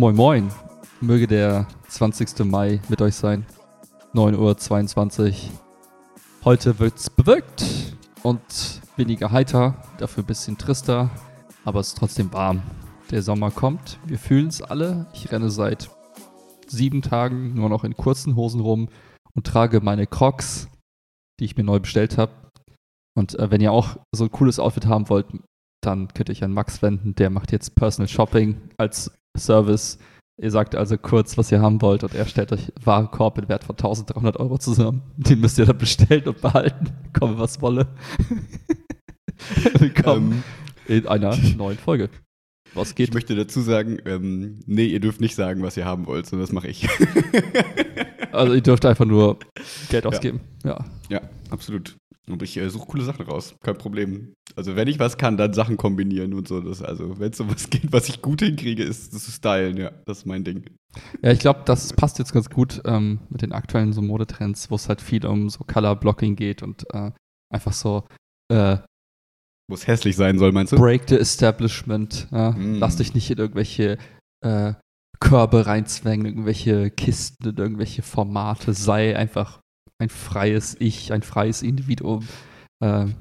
Moin Moin. Möge der 20. Mai mit euch sein. 9.22 Uhr. Heute wird's bewölkt und weniger heiter, dafür ein bisschen trister, aber es ist trotzdem warm. Der Sommer kommt, wir fühlen es alle. Ich renne seit sieben Tagen nur noch in kurzen Hosen rum und trage meine Crocs, die ich mir neu bestellt habe. Und äh, wenn ihr auch so ein cooles Outfit haben wollt, dann könnt ihr euch an Max wenden. Der macht jetzt Personal Shopping als Service. Ihr sagt also kurz, was ihr haben wollt und er stellt euch Warenkorb in Wert von 1300 Euro zusammen. Den müsst ihr dann bestellen und behalten. Komme, was wolle. Willkommen ähm, in einer neuen Folge. Was geht? Ich möchte dazu sagen, ähm, nee, ihr dürft nicht sagen, was ihr haben wollt, sondern das mache ich. also ihr dürft einfach nur Geld ausgeben. Ja, ja, ja absolut. Und ich äh, suche coole Sachen raus. Kein Problem. Also, wenn ich was kann, dann Sachen kombinieren und so. Das, also, wenn es so was geht, was ich gut hinkriege, ist das zu stylen. Ja, das ist mein Ding. Ja, ich glaube, das passt jetzt ganz gut ähm, mit den aktuellen so Modetrends, wo es halt viel um so Color Blocking geht und äh, einfach so. Äh, wo es hässlich sein soll, meinst du? Break the Establishment. Ja? Mm. Lass dich nicht in irgendwelche äh, Körbe reinzwängen, irgendwelche Kisten, in irgendwelche Formate. Sei einfach ein freies Ich, ein freies Individuum. Ähm,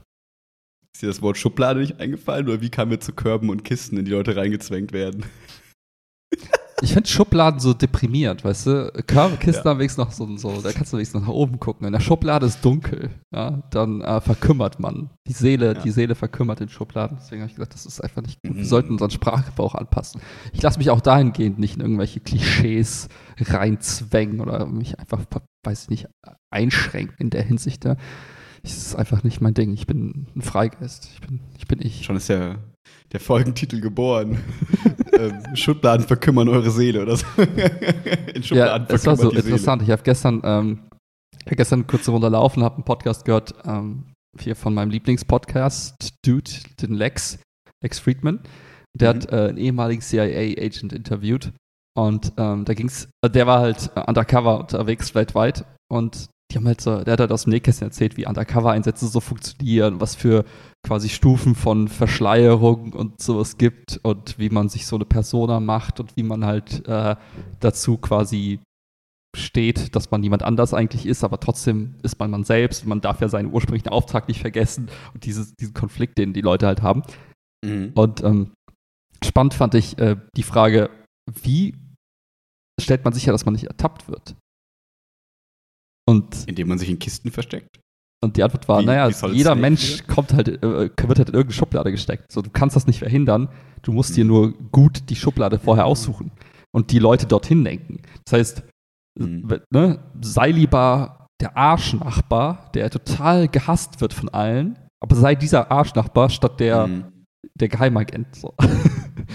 ist dir das Wort Schublade nicht eingefallen oder wie kam mir zu Körben und Kisten, in die Leute reingezwängt werden? Ich finde Schubladen so deprimiert, weißt du? Körbe, Kisten ja. wenigstens noch so, so, da kannst du wenigstens noch nach oben gucken. In der Schublade ist dunkel, ja, dann äh, verkümmert man. Die Seele, ja. die Seele verkümmert in Schubladen. Deswegen habe ich gesagt, das ist einfach nicht gut. Mhm. Wir sollten unseren Sprachgebrauch anpassen. Ich lasse mich auch dahingehend nicht in irgendwelche Klischees reinzwängen oder mich einfach, weiß ich nicht, einschränken in der Hinsicht. Ja. Das ist einfach nicht mein Ding. Ich bin ein Freigeist. Ich bin ich. Bin ich. Schon ist der, der Folgentitel geboren. ähm, Schubladen verkümmern eure Seele oder so. in Schubladen ja, es war so interessant. Ich habe gestern, ähm, gestern eine kurze Runde laufen, habe einen Podcast gehört, ähm, hier von meinem Lieblingspodcast, Dude, den Lex, Lex Friedman. Der mhm. hat äh, einen ehemaligen CIA-Agent interviewt. Und ähm, da ging's, der war halt äh, undercover unterwegs weltweit und die haben halt so, der hat halt aus dem Nähkästchen erzählt, wie Undercover-Einsätze so funktionieren, was für quasi Stufen von Verschleierung und sowas gibt und wie man sich so eine Persona macht und wie man halt äh, dazu quasi steht, dass man niemand anders eigentlich ist, aber trotzdem ist man man selbst. Man darf ja seinen ursprünglichen Auftrag nicht vergessen und dieses, diesen Konflikt, den die Leute halt haben. Mhm. Und ähm, spannend fand ich äh, die Frage, wie stellt man sicher, dass man nicht ertappt wird? Und Indem man sich in Kisten versteckt? Und die Antwort war, wie, naja, wie jeder Mensch kommt halt, äh, wird halt in irgendeine Schublade gesteckt. So, du kannst das nicht verhindern. Du musst mhm. dir nur gut die Schublade vorher aussuchen und die Leute dorthin lenken. Das heißt, mhm. ne, sei lieber der Arschnachbar, der total gehasst wird von allen, aber sei dieser Arschnachbar statt der, mhm. der Geheimagent. So.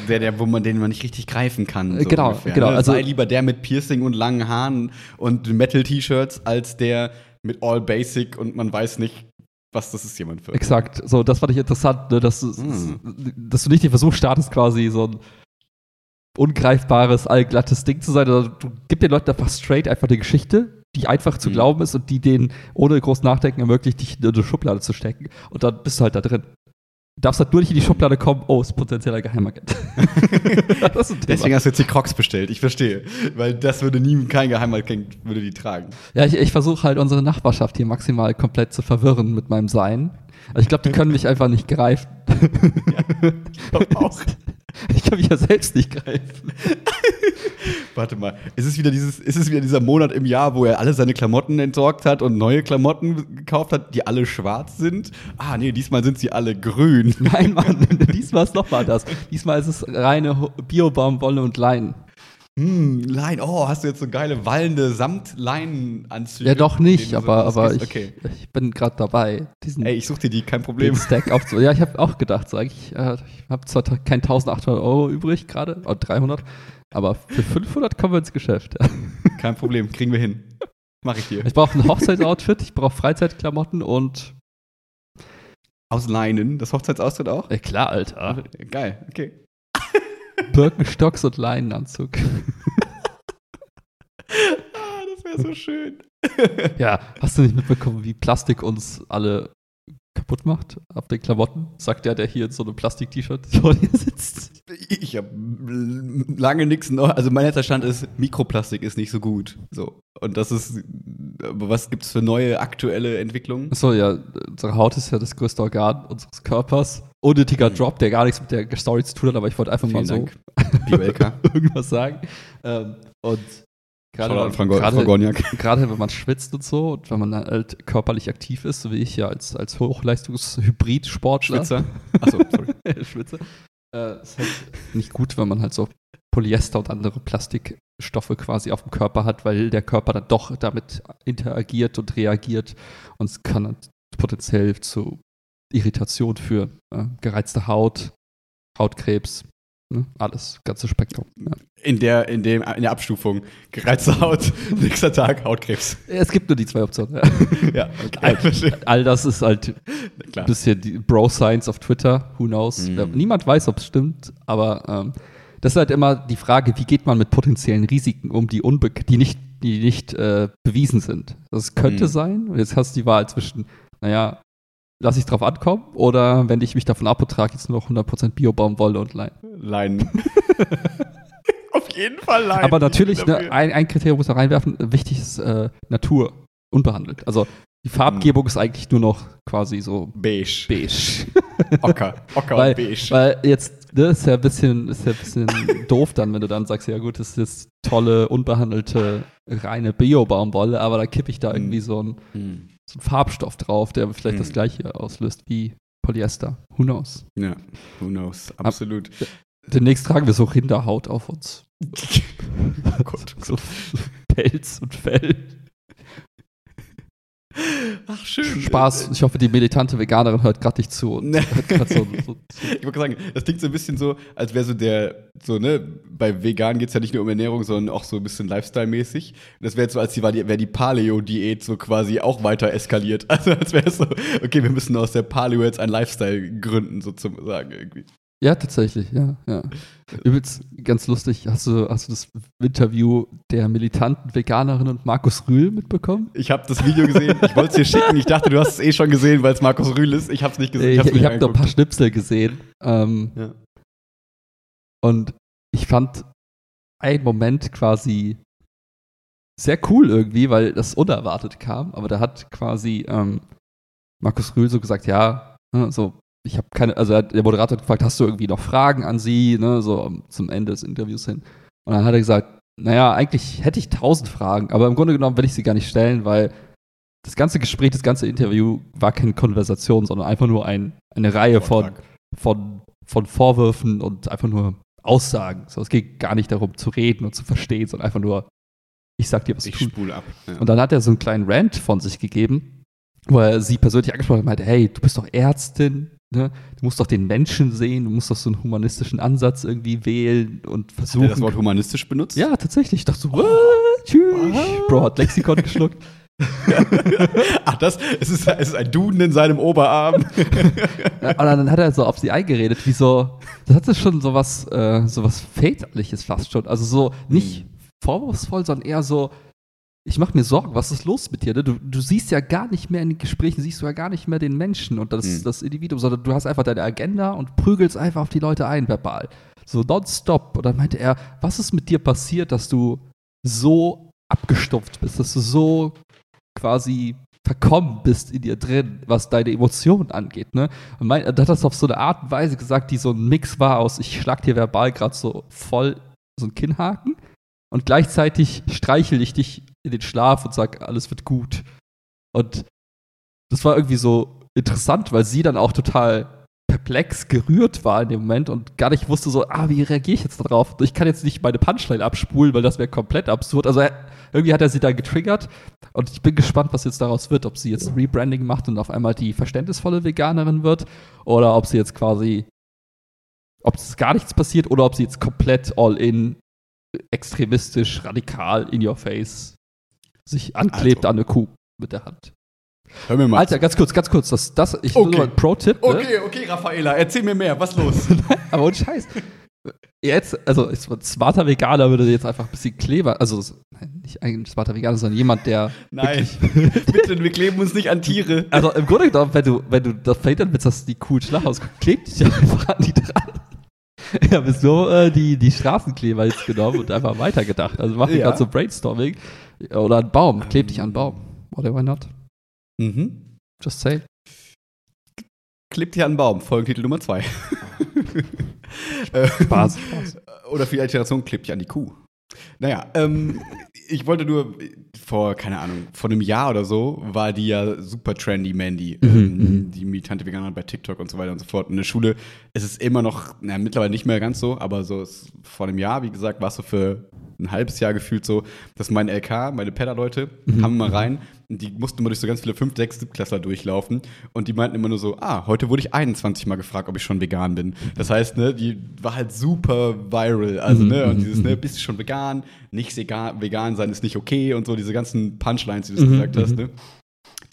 Der, der, wo man den man nicht richtig greifen kann. So genau, ungefähr, genau. Ne? Also sei lieber der mit Piercing und langen Haaren und Metal-T-Shirts als der mit All Basic und man weiß nicht, was das ist jemand für. Exakt. So, das fand ich interessant, ne, dass, mm. dass du nicht den Versuch startest, quasi so ein ungreifbares, allglattes Ding zu sein. Also, du gib den Leuten einfach straight einfach eine Geschichte, die einfach zu mm. glauben ist und die denen ohne groß Nachdenken ermöglicht, dich in eine Schublade zu stecken. Und dann bist du halt da drin. Du darfst halt nur nicht in die Schublade kommen, oh, ist potenzieller Geheimagent. Deswegen hast du jetzt die Crocs bestellt, ich verstehe. Weil das würde nie, kein Geheimagent würde die tragen. Ja, ich, ich versuche halt unsere Nachbarschaft hier maximal komplett zu verwirren mit meinem Sein. Also ich glaube, die können mich einfach nicht greifen. ja, ich glaube auch. Ich kann mich ja selbst nicht greifen. Warte mal, ist es wieder dieses, ist es wieder dieser Monat im Jahr, wo er alle seine Klamotten entsorgt hat und neue Klamotten gekauft hat, die alle schwarz sind? Ah, nee, diesmal sind sie alle grün. Nein, Mann, diesmal ist nochmal das. Diesmal ist es reine Biobaumwolle und Leinen. Hm, Lein, oh, hast du jetzt so geile wallende Samtleinenanzüge? Ja, doch nicht, aber, aber ich, okay. ich bin gerade dabei. Diesen, Ey, ich such dir die, kein Problem. Stack aufzu ja, ich habe auch gedacht, so eigentlich, äh, ich habe zwar kein 1800 Euro übrig gerade, oder 300, aber für 500 kommen wir ins Geschäft. kein Problem, kriegen wir hin. Mach ich dir. Ich brauche ein Hochzeitsoutfit, ich brauche Freizeitklamotten und. Aus Leinen, das Hochzeitsoutfit auch? Ja, klar, Alter. Geil, okay. Birkenstocks und Leinenanzug. ah, das wäre so schön. ja, hast du nicht mitbekommen, wie Plastik uns alle kaputt macht ab den Klamotten, sagt der, der hier in so einem Plastik-T-Shirt vor dir sitzt. Ich habe lange nichts noch. Also mein letzter Stand ist, Mikroplastik ist nicht so gut. So. Und das ist, was gibt es für neue aktuelle Entwicklungen? Achso, ja, unsere Haut ist ja das größte Organ unseres Körpers. Unnötiger mhm. Drop, der gar nichts mit der Story zu tun hat, aber ich wollte einfach Vielen mal so irgendwas sagen. Ähm, und Gerade, gerade wenn man schwitzt und so und wenn man halt körperlich aktiv ist, so wie ich ja als, als Hochleistungs-Hybrid-Sportler. Schwitzer. Achso, sorry. Schwitzer. Äh, ist halt nicht gut, wenn man halt so Polyester und andere Plastikstoffe quasi auf dem Körper hat, weil der Körper dann doch damit interagiert und reagiert und es kann dann potenziell zu Irritation führen. Äh, gereizte Haut, Hautkrebs, Ne? Alles, ganze Spektrum. Ja. In, der, in, dem, in der Abstufung. Gereizte Haut, nächster Tag, Hautkrebs. Es gibt nur die zwei Optionen. Ja, okay. all, all, das ist halt ein bisschen die Bro-Science auf Twitter. Who knows? Mhm. Niemand weiß, ob es stimmt, aber ähm, das ist halt immer die Frage, wie geht man mit potenziellen Risiken um, die, unbe die nicht, die nicht äh, bewiesen sind. Das könnte mhm. sein. Jetzt hast du die Wahl zwischen, naja, lasse ich drauf ankommen oder wende ich mich davon ab und trage jetzt nur noch 100% Bio-Baumwolle und Lein? Lein. Auf jeden Fall Lein. Aber natürlich, ne, ein, ein Kriterium muss da reinwerfen, wichtig ist äh, Natur, unbehandelt. Also die Farbgebung hm. ist eigentlich nur noch quasi so beige. Beige. Ocker, Ocker weil, und beige. Weil jetzt, das ne, ist ja ein bisschen, ist ja ein bisschen doof dann, wenn du dann sagst, ja gut, das ist jetzt tolle, unbehandelte, reine Bio-Baumwolle, aber da kippe ich da hm. irgendwie so ein hm so ein Farbstoff drauf, der vielleicht hm. das gleiche auslöst wie Polyester. Who knows? Ja, who knows, absolut. Ab, demnächst tragen wir so Rinderhaut auf uns. oh Gott. So Pelz und Fell. Ach, schön. Spaß. Ich hoffe, die militante Veganerin hört gerade nicht zu. Nee. So, so, so. Ich wollte sagen, das klingt so ein bisschen so, als wäre so der, so, ne, bei Vegan geht es ja nicht nur um Ernährung, sondern auch so ein bisschen Lifestyle-mäßig. Das wäre jetzt so, als wäre die Paleo-Diät so quasi auch weiter eskaliert. Also als wäre es so, okay, wir müssen aus der Paleo jetzt ein Lifestyle gründen, sozusagen irgendwie. Ja, tatsächlich, ja, ja. Übelst ganz lustig. Hast du, hast du das Interview der militanten Veganerin und Markus Rühl mitbekommen? Ich habe das Video gesehen. Ich wollte es dir schicken. Ich dachte, du hast es eh schon gesehen, weil es Markus Rühl ist. Ich habe es nicht gesehen. Ich, ich, ich habe nur ein paar Schnipsel gesehen. Ähm, ja. Und ich fand einen Moment quasi sehr cool irgendwie, weil das unerwartet kam. Aber da hat quasi ähm, Markus Rühl so gesagt, ja, ne, so ich habe keine, also der Moderator hat gefragt, hast du irgendwie noch Fragen an sie, ne, so zum Ende des Interviews hin. Und dann hat er gesagt, naja, eigentlich hätte ich tausend Fragen, aber im Grunde genommen will ich sie gar nicht stellen, weil das ganze Gespräch, das ganze Interview war keine Konversation, sondern einfach nur ein, eine Reihe von, von, von Vorwürfen und einfach nur Aussagen. So, es geht gar nicht darum zu reden und zu verstehen, sondern einfach nur, ich sag dir, was ich tun. spule ab. Ja. Und dann hat er so einen kleinen Rant von sich gegeben, wo er sie persönlich angesprochen hat und meinte, hey, du bist doch Ärztin, Ne? Du musst doch den Menschen sehen, du musst doch so einen humanistischen Ansatz irgendwie wählen und versuchen. Hat er das Wort humanistisch benutzt? Ja, tatsächlich. Ich dachte so, oh, tschüss. Bro hat Lexikon geschluckt. Ach, das, es ist, es ist ein Duden in seinem Oberarm. und dann hat er so auf sie eingeredet, wie so, das hatte schon so was, äh, so was Väterliches fast schon. Also so nicht hm. vorwurfsvoll, sondern eher so, ich mache mir Sorgen, was ist los mit dir? Ne? Du, du, siehst ja gar nicht mehr in den Gesprächen, siehst du ja gar nicht mehr den Menschen und das, mhm. das Individuum, sondern du hast einfach deine Agenda und prügelst einfach auf die Leute ein, verbal. So nonstop. Und dann meinte er, was ist mit dir passiert, dass du so abgestumpft bist, dass du so quasi verkommen bist in dir drin, was deine Emotionen angeht. Ne? Und mein, er hat das auf so eine Art und Weise gesagt, die so ein Mix war aus, ich schlag dir verbal gerade so voll so ein Kinnhaken und gleichzeitig streichel ich dich in den Schlaf und sag, alles wird gut. Und das war irgendwie so interessant, weil sie dann auch total perplex gerührt war in dem Moment und gar nicht wusste so, ah, wie reagiere ich jetzt darauf? Ich kann jetzt nicht meine Punchline abspulen, weil das wäre komplett absurd. Also irgendwie hat er sie da getriggert und ich bin gespannt, was jetzt daraus wird, ob sie jetzt Rebranding macht und auf einmal die verständnisvolle Veganerin wird oder ob sie jetzt quasi, ob es gar nichts passiert oder ob sie jetzt komplett all in extremistisch, radikal in your face sich anklebt also. an eine Kuh mit der Hand. Hör mir mal. Alter, ganz kurz, ganz kurz. Das, das, ich okay. nur ein Pro-Tipp. Ne? Okay, okay, Raffaela, erzähl mir mehr. Was los? Aber ohne Scheiß. Jetzt, also ist smarter Veganer würde jetzt einfach ein bisschen Kleber, also nein, nicht ein smarter Veganer, sondern jemand, der. Nein, bitte, wir kleben uns nicht an Tiere. Also im Grunde genommen, wenn du, wenn du das verhindern willst, dass die Kuh schlag auskommt, klebt dich einfach an die dran. Ich habe so äh, die, die Straßenkleber jetzt genommen und einfach weitergedacht. Also mache ich ja. gerade so Brainstorming. Oder ein Baum, kleb dich an einen Baum. Whatever not. Mhm. Just say. Klebt dich an einen Baum, Folgentitel Nummer zwei. Spaß, Spaß. Oder für die Alteration klebt dich an die Kuh. Naja, ähm, ich wollte nur vor, keine Ahnung, vor einem Jahr oder so war die ja super trendy, Mandy. Mhm, ähm, mhm. die militante Veganerin bei TikTok und so weiter und so fort. In der Schule ist es immer noch, na, mittlerweile nicht mehr ganz so, aber so ist, vor einem Jahr, wie gesagt, war es so für ein halbes Jahr gefühlt so, dass mein LK, meine Pedder-Leute, mhm. kamen mal rein die mussten immer durch so ganz viele 5, 6, 7 Klassler durchlaufen und die meinten immer nur so, ah, heute wurde ich 21 Mal gefragt, ob ich schon vegan bin. Das heißt, ne, die war halt super viral, also, mhm. ne, und dieses, ne, bist du schon vegan? Nicht vegan, vegan sein ist nicht okay und so, diese ganzen Punchlines, die du mhm. gesagt hast, mhm. ne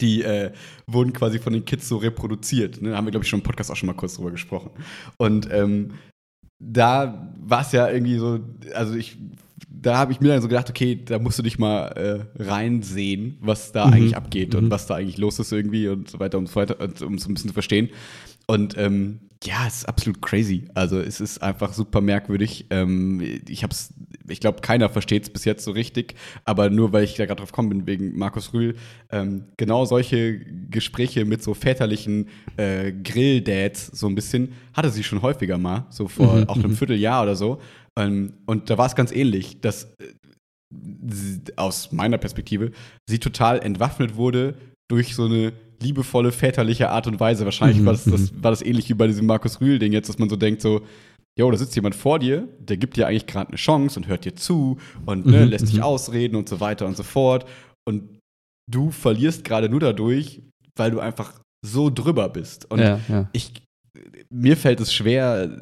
die äh, wurden quasi von den Kids so reproduziert. Ne? Haben wir, glaube ich, schon im Podcast auch schon mal kurz drüber gesprochen. Und ähm, da war es ja irgendwie so, also ich da habe ich mir dann so gedacht, okay, da musst du dich mal äh, reinsehen, was da mhm. eigentlich abgeht mhm. und was da eigentlich los ist irgendwie und so weiter und so weiter, um es ein bisschen zu verstehen. Und ähm, ja, es ist absolut crazy. Also es ist einfach super merkwürdig. Ähm, ich hab's, ich glaube, keiner versteht es bis jetzt so richtig, aber nur weil ich da gerade drauf gekommen bin, wegen Markus Rühl, ähm, genau solche Gespräche mit so väterlichen äh, Grill-Dads so ein bisschen, hatte sie schon häufiger mal, so vor mhm, auch einem mhm. Vierteljahr oder so. Ähm, und da war es ganz ähnlich, dass äh, aus meiner Perspektive sie total entwaffnet wurde durch so eine liebevolle väterliche Art und Weise. Wahrscheinlich mhm, war, das, das, mhm. war das ähnlich wie bei diesem Markus Rühl-Ding jetzt, dass man so denkt, so, jo, da sitzt jemand vor dir, der gibt dir eigentlich gerade eine Chance und hört dir zu und ne, mhm, lässt dich mhm. ausreden und so weiter und so fort. Und du verlierst gerade nur dadurch, weil du einfach so drüber bist. Und ja, ja. ich, mir fällt es schwer,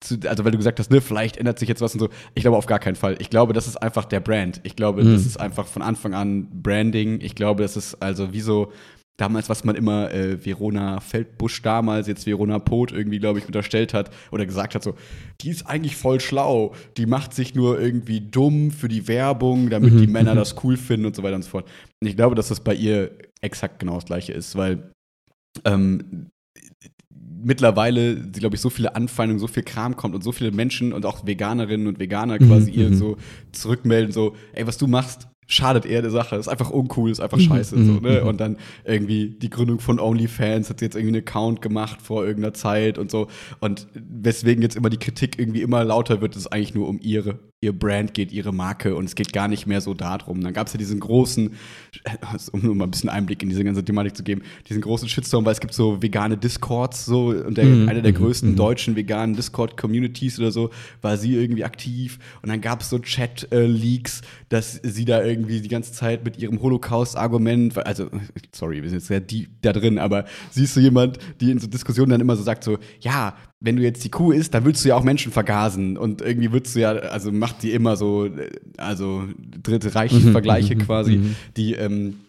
zu, also weil du gesagt hast, ne, vielleicht ändert sich jetzt was und so. Ich glaube auf gar keinen Fall. Ich glaube, das ist einfach der Brand. Ich glaube, mhm. das ist einfach von Anfang an Branding. Ich glaube, das ist also wie so damals, was man immer äh, Verona Feldbusch damals, jetzt Verona Pot irgendwie, glaube ich, unterstellt hat oder gesagt hat, so, die ist eigentlich voll schlau, die macht sich nur irgendwie dumm für die Werbung, damit mhm. die Männer mhm. das cool finden und so weiter und so fort. Und ich glaube, dass das bei ihr exakt genau das gleiche ist, weil ähm, mittlerweile, glaube ich, so viele Anfeindungen, so viel Kram kommt und so viele Menschen und auch Veganerinnen und Veganer quasi mhm, ihr mhm. so zurückmelden, so, ey, was du machst, schadet eher der Sache. Ist einfach uncool, ist einfach mhm, scheiße. so, ne? Und dann irgendwie die Gründung von OnlyFans hat jetzt irgendwie einen Account gemacht vor irgendeiner Zeit und so. Und weswegen jetzt immer die Kritik irgendwie immer lauter wird, ist eigentlich nur um ihre ihr Brand geht, ihre Marke und es geht gar nicht mehr so darum. Dann gab es ja diesen großen, um nur mal ein bisschen Einblick in diese ganze Thematik zu geben, diesen großen Shitstorm, weil es gibt so vegane Discords, so und der, mhm. einer der mhm. größten mhm. deutschen veganen Discord-Communities oder so, war sie irgendwie aktiv und dann gab es so Chat-Leaks, dass sie da irgendwie die ganze Zeit mit ihrem Holocaust-Argument, also, sorry, wir sind jetzt sehr deep da drin, aber siehst du jemand, die in so Diskussionen dann immer so sagt, so, ja, wenn du jetzt die Kuh isst, dann willst du ja auch Menschen vergasen und irgendwie würdest du ja, also macht die immer so, also Dritte Reich-Vergleiche mhm, mhm, quasi, mhm. die ähm,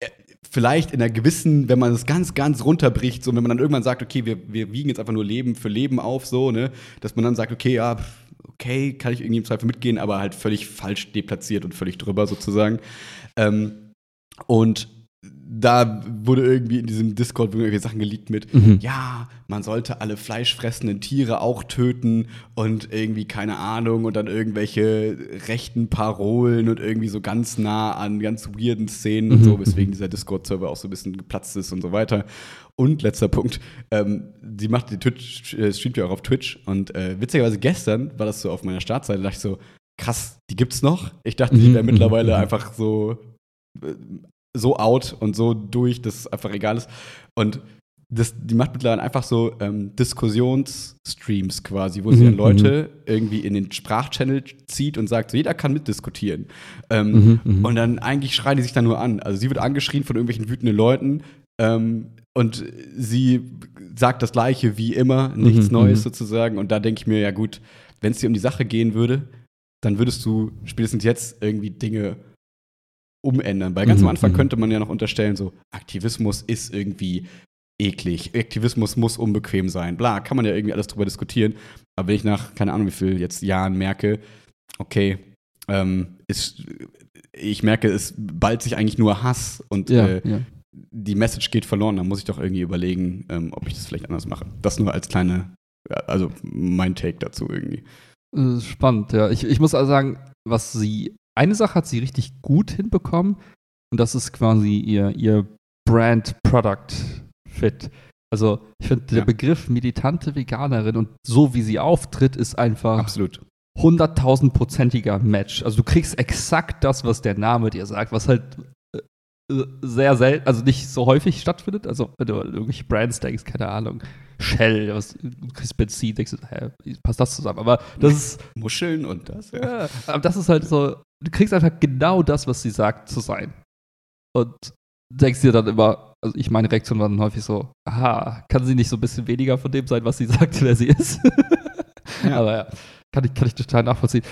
äh, vielleicht in einer gewissen, wenn man es ganz, ganz runterbricht, so wenn man dann irgendwann sagt, okay, wir, wir wiegen jetzt einfach nur Leben für Leben auf, so, ne, dass man dann sagt, okay, ja, okay, kann ich irgendwie im Zweifel mitgehen, aber halt völlig falsch deplatziert und völlig drüber sozusagen. Ähm, und da wurde irgendwie in diesem Discord irgendwie Sachen geleakt mit, mhm. ja, man sollte alle fleischfressenden Tiere auch töten und irgendwie keine Ahnung und dann irgendwelche rechten Parolen und irgendwie so ganz nah an ganz weirden Szenen mhm. und so, weswegen dieser Discord-Server auch so ein bisschen geplatzt ist und so weiter. Und letzter Punkt, ähm, sie macht die Twitch, äh, streamt ja auch auf Twitch und äh, witzigerweise gestern war das so auf meiner Startseite, da dachte ich so, krass, die gibt's noch? Ich dachte, die wäre mhm. mittlerweile mhm. einfach so äh, so out und so durch, dass es einfach egal ist. Und das, die macht mittlerweile einfach so ähm, Diskussionsstreams quasi, wo mhm, sie dann Leute mhm. irgendwie in den Sprachchannel zieht und sagt, so, jeder kann mitdiskutieren. Ähm, mhm, mhm, und dann eigentlich schreien die sich dann nur an. Also sie wird angeschrien von irgendwelchen wütenden Leuten ähm, und sie sagt das Gleiche wie immer, nichts mhm, Neues mhm. sozusagen. Und da denke ich mir, ja gut, wenn es dir um die Sache gehen würde, dann würdest du spätestens jetzt irgendwie Dinge umändern. Weil ganz mhm. am Anfang mhm. könnte man ja noch unterstellen, so Aktivismus ist irgendwie eklig. Aktivismus muss unbequem sein. Bla, kann man ja irgendwie alles drüber diskutieren. Aber wenn ich nach, keine Ahnung, wie viel jetzt Jahren merke, okay, ähm, ist, ich merke, es ballt sich eigentlich nur Hass und ja, äh, ja. die Message geht verloren, dann muss ich doch irgendwie überlegen, ähm, ob ich das vielleicht anders mache. Das nur als kleine, also mein Take dazu irgendwie. Spannend, ja. Ich, ich muss also sagen, was sie, eine Sache hat sie richtig gut hinbekommen und das ist quasi ihr, ihr Brand-Product-Fit. Also ich finde, der ja. Begriff militante Veganerin und so wie sie auftritt, ist einfach absolut 100.000-prozentiger Match. Also du kriegst exakt das, was der Name dir sagt, was halt äh, sehr selten, also nicht so häufig stattfindet. Also wenn du irgendwelche Brands denkst, keine Ahnung, Shell, was, du kriegst Benzin, denkst du, hä, passt das zusammen? Aber das ist. Muscheln und das, ja. ja. Aber das ist halt so, du kriegst einfach genau das, was sie sagt, zu sein. Und denkst dir dann immer, also ich meine Reaktion war dann häufig so, aha, kann sie nicht so ein bisschen weniger von dem sein, was sie sagt, wer sie ist? ja. Aber ja. Kann ich, kann ich total nachvollziehen.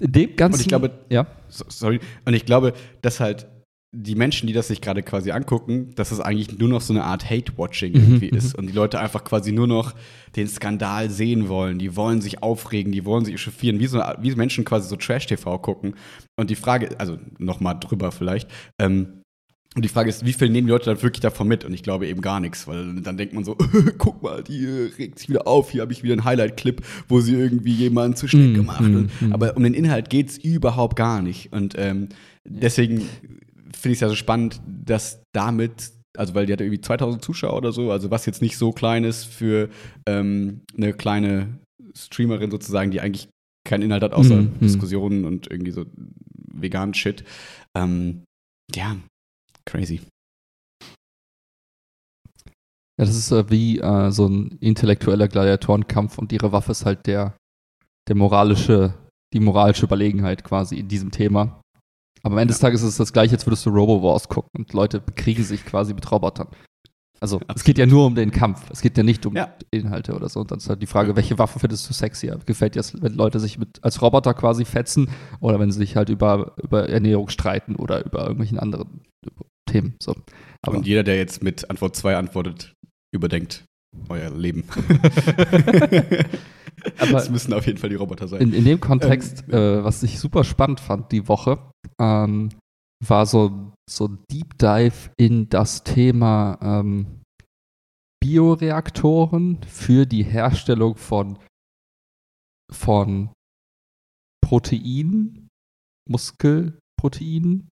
In dem ganzen. Und ich glaube, ja. Sorry. Und ich glaube, dass halt die Menschen, die das sich gerade quasi angucken, dass es eigentlich nur noch so eine Art Hate-Watching irgendwie mhm, ist. Und die Leute einfach quasi nur noch den Skandal sehen wollen. Die wollen sich aufregen, die wollen sich echauffieren, wie, so, wie Menschen quasi so Trash-TV gucken. Und die Frage, also nochmal drüber vielleicht, ähm, und die Frage ist, wie viel nehmen die Leute dann wirklich davon mit? Und ich glaube eben gar nichts, weil dann denkt man so, guck mal, die regt sich wieder auf, hier habe ich wieder einen Highlight-Clip, wo sie irgendwie jemanden zu schnell mm, gemacht. Mm, mm. Aber um den Inhalt geht es überhaupt gar nicht. Und ähm, deswegen finde ich es ja so spannend, dass damit, also weil die hat irgendwie 2000 Zuschauer oder so, also was jetzt nicht so klein ist für ähm, eine kleine Streamerin sozusagen, die eigentlich keinen Inhalt hat, außer Diskussionen und irgendwie so veganen Shit. Ähm, ja, Crazy. Ja, das ist äh, wie äh, so ein intellektueller Gladiatorenkampf und ihre Waffe ist halt der, der moralische, die moralische Überlegenheit quasi in diesem Thema. Aber am Ende ja. des Tages ist es das gleiche, als würdest du Robo Wars gucken und Leute bekriegen sich quasi mit Robotern. Also Absolut. es geht ja nur um den Kampf, es geht ja nicht um ja. Inhalte oder so. Und dann ist halt die Frage, welche Waffe findest du sexier? Gefällt dir das, wenn Leute sich mit, als Roboter quasi fetzen oder wenn sie sich halt über, über Ernährung streiten oder über irgendwelchen anderen Themen. So. Aber Und jeder, der jetzt mit Antwort 2 antwortet, überdenkt euer Leben. Aber es müssen auf jeden Fall die Roboter sein. In, in dem Kontext, ähm, äh, was ich super spannend fand die Woche, ähm, war so, so ein Deep Dive in das Thema ähm, Bioreaktoren für die Herstellung von, von Proteinen, Muskelproteinen,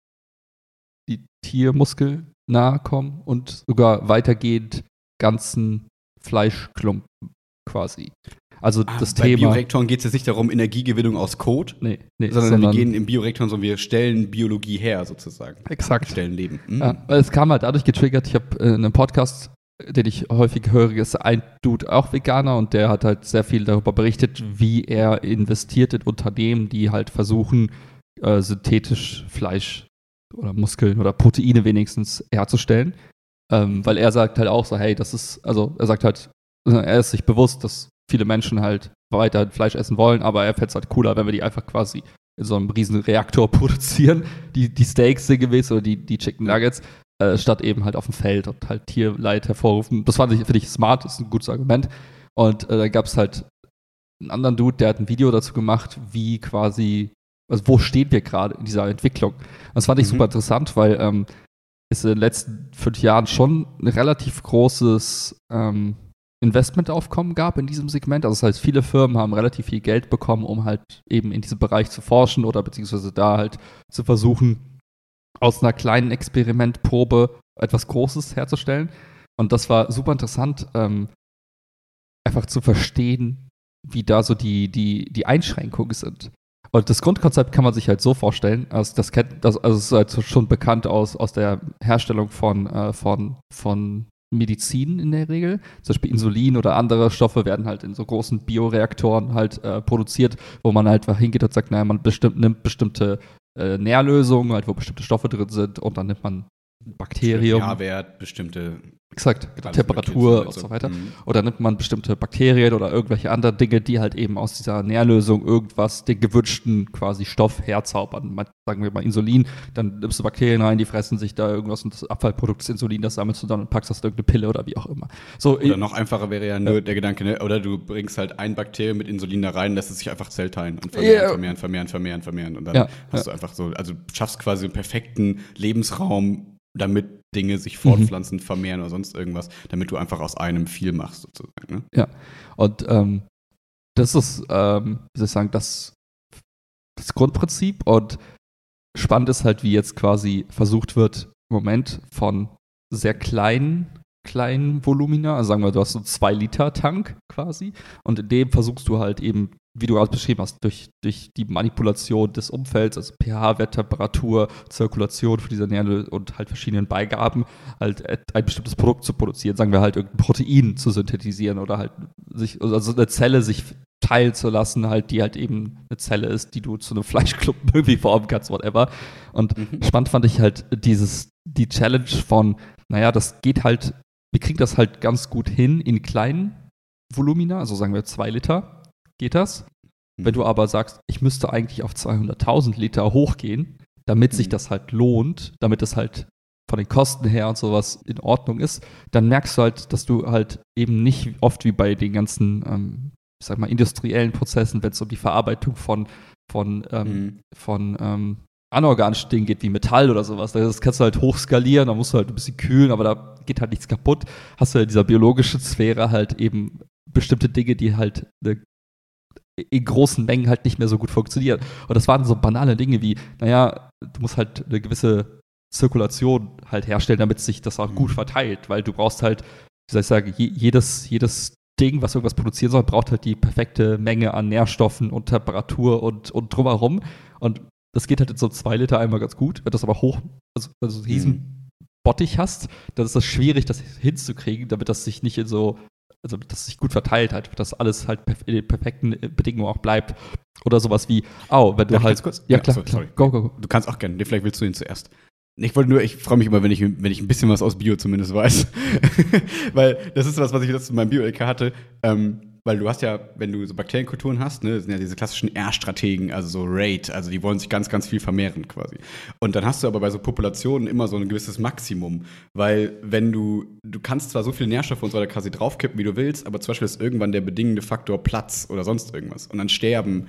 die Tiermuskel nahe kommen und sogar weitergehend ganzen Fleischklumpen quasi. Also ah, das bei Thema. Bei Bioreaktoren geht es jetzt nicht darum, Energiegewinnung aus Code, nee, nee, sondern, sondern, wir gehen im Bioreaktoren, sondern wir stellen Biologie her sozusagen. Exakt. Wir stellen Leben. Mhm. Ja, es kam halt dadurch getriggert, ich habe äh, einen Podcast, den ich häufig höre, ist ein Dude auch Veganer und der hat halt sehr viel darüber berichtet, wie er investiert in Unternehmen, die halt versuchen, äh, synthetisch Fleisch oder Muskeln oder Proteine wenigstens herzustellen. Ähm, weil er sagt halt auch so, hey, das ist, also er sagt halt, er ist sich bewusst, dass viele Menschen halt weiter Fleisch essen wollen, aber er fände es halt cooler, wenn wir die einfach quasi in so einem riesen Reaktor produzieren, die, die Steaks sinngemäß oder die, die Chicken Nuggets, äh, statt eben halt auf dem Feld und halt Tierleid hervorrufen. Das fand ich, finde ich smart, das ist ein gutes Argument. Und äh, dann gab es halt einen anderen Dude, der hat ein Video dazu gemacht, wie quasi also wo stehen wir gerade in dieser Entwicklung? Das fand ich mhm. super interessant, weil ähm, es in den letzten fünf Jahren schon ein relativ großes ähm, Investmentaufkommen gab in diesem Segment. Also das heißt, viele Firmen haben relativ viel Geld bekommen, um halt eben in diesem Bereich zu forschen oder beziehungsweise da halt zu versuchen, aus einer kleinen Experimentprobe etwas Großes herzustellen. Und das war super interessant, ähm, einfach zu verstehen, wie da so die, die, die Einschränkungen sind. Und das Grundkonzept kann man sich halt so vorstellen, also das, kennt, das also ist halt schon bekannt aus, aus der Herstellung von, äh, von, von Medizin in der Regel. Zum Beispiel Insulin oder andere Stoffe werden halt in so großen Bioreaktoren halt äh, produziert, wo man halt hingeht und sagt, naja, man bestimmt, nimmt bestimmte äh, Nährlösungen, halt, wo bestimmte Stoffe drin sind und dann nimmt man Bakterium. pH-Wert, bestimmte Exakt, Alles Temperatur und so weiter. Mhm. Oder nimmt man bestimmte Bakterien oder irgendwelche anderen Dinge, die halt eben aus dieser Nährlösung irgendwas, den gewünschten quasi Stoff herzaubern. Sagen wir mal Insulin, dann nimmst du Bakterien rein, die fressen sich da irgendwas und das Abfallprodukt ist Insulin, das sammelst du dann und packst das in irgendeine Pille oder wie auch immer. So, oder noch einfacher wäre ja nur ja. der Gedanke, ne? oder du bringst halt ein Bakterium mit Insulin da rein, lässt es sich einfach zellteilen und vermehren, yeah. vermehren, vermehren, vermehren, vermehren. Und dann ja. hast du einfach so, also schaffst quasi einen perfekten Lebensraum, damit Dinge sich fortpflanzen, mhm. vermehren oder sonst irgendwas, damit du einfach aus einem viel machst, sozusagen. Ne? Ja. Und ähm, das ist, ähm, wie soll ich sagen, das, das Grundprinzip. Und spannend ist halt, wie jetzt quasi versucht wird, im Moment von sehr kleinen kleinen Volumina, also sagen wir, du hast so einen 2-Liter-Tank quasi und in dem versuchst du halt eben, wie du gerade beschrieben hast, durch, durch die Manipulation des Umfelds, also pH-Wert, Temperatur, Zirkulation für diese Nährle und halt verschiedenen Beigaben, halt ein bestimmtes Produkt zu produzieren, sagen wir halt irgendein Protein zu synthetisieren oder halt sich, also eine Zelle sich teilen zu lassen, halt, die halt eben eine Zelle ist, die du zu einem Fleischklumpen irgendwie formen kannst, whatever. Und mhm. spannend fand ich halt dieses, die Challenge von, naja, das geht halt wir kriegen das halt ganz gut hin in kleinen Volumina, also sagen wir zwei Liter, geht das. Mhm. Wenn du aber sagst, ich müsste eigentlich auf 200.000 Liter hochgehen, damit mhm. sich das halt lohnt, damit es halt von den Kosten her und sowas in Ordnung ist, dann merkst du halt, dass du halt eben nicht oft wie bei den ganzen, ähm, ich sag mal, industriellen Prozessen, wenn es um die Verarbeitung von, von, ähm, mhm. von ähm, anorganischen Dingen geht, wie Metall oder sowas. Das kannst du halt hochskalieren, da musst du halt ein bisschen kühlen, aber da geht halt nichts kaputt. Hast du in dieser biologischen Sphäre halt eben bestimmte Dinge, die halt eine in großen Mengen halt nicht mehr so gut funktionieren. Und das waren so banale Dinge wie, naja, du musst halt eine gewisse Zirkulation halt herstellen, damit sich das auch gut mhm. verteilt, weil du brauchst halt, wie soll ich sagen, jedes, jedes Ding, was irgendwas produzieren soll, braucht halt die perfekte Menge an Nährstoffen und Temperatur und, und drumherum. Und das geht halt in so zwei Liter einmal ganz gut. Wenn das aber hoch, also, also riesen mhm. Bottich hast, dann ist das schwierig, das hinzukriegen, damit das sich nicht in so, also dass sich gut verteilt hat, dass alles halt in den perfekten Bedingungen auch bleibt. Oder sowas wie, oh, wenn du Darf halt. Kurz? Ja, ja, klar, sorry, klar. Go, go, go. Du kannst auch gerne. Vielleicht willst du ihn zuerst. Ich wollte nur, ich freue mich immer, wenn ich, wenn ich ein bisschen was aus Bio zumindest weiß. Weil das ist was, was ich letztens in meinem Bio-LK hatte. Ähm, weil du hast ja, wenn du so Bakterienkulturen hast, ne, sind ja diese klassischen R-Strategen, also so Rate, also die wollen sich ganz, ganz viel vermehren quasi. Und dann hast du aber bei so Populationen immer so ein gewisses Maximum, weil wenn du, du kannst zwar so viele Nährstoffe und so weiter quasi draufkippen, wie du willst, aber zum Beispiel ist irgendwann der bedingende Faktor Platz oder sonst irgendwas. Und dann sterben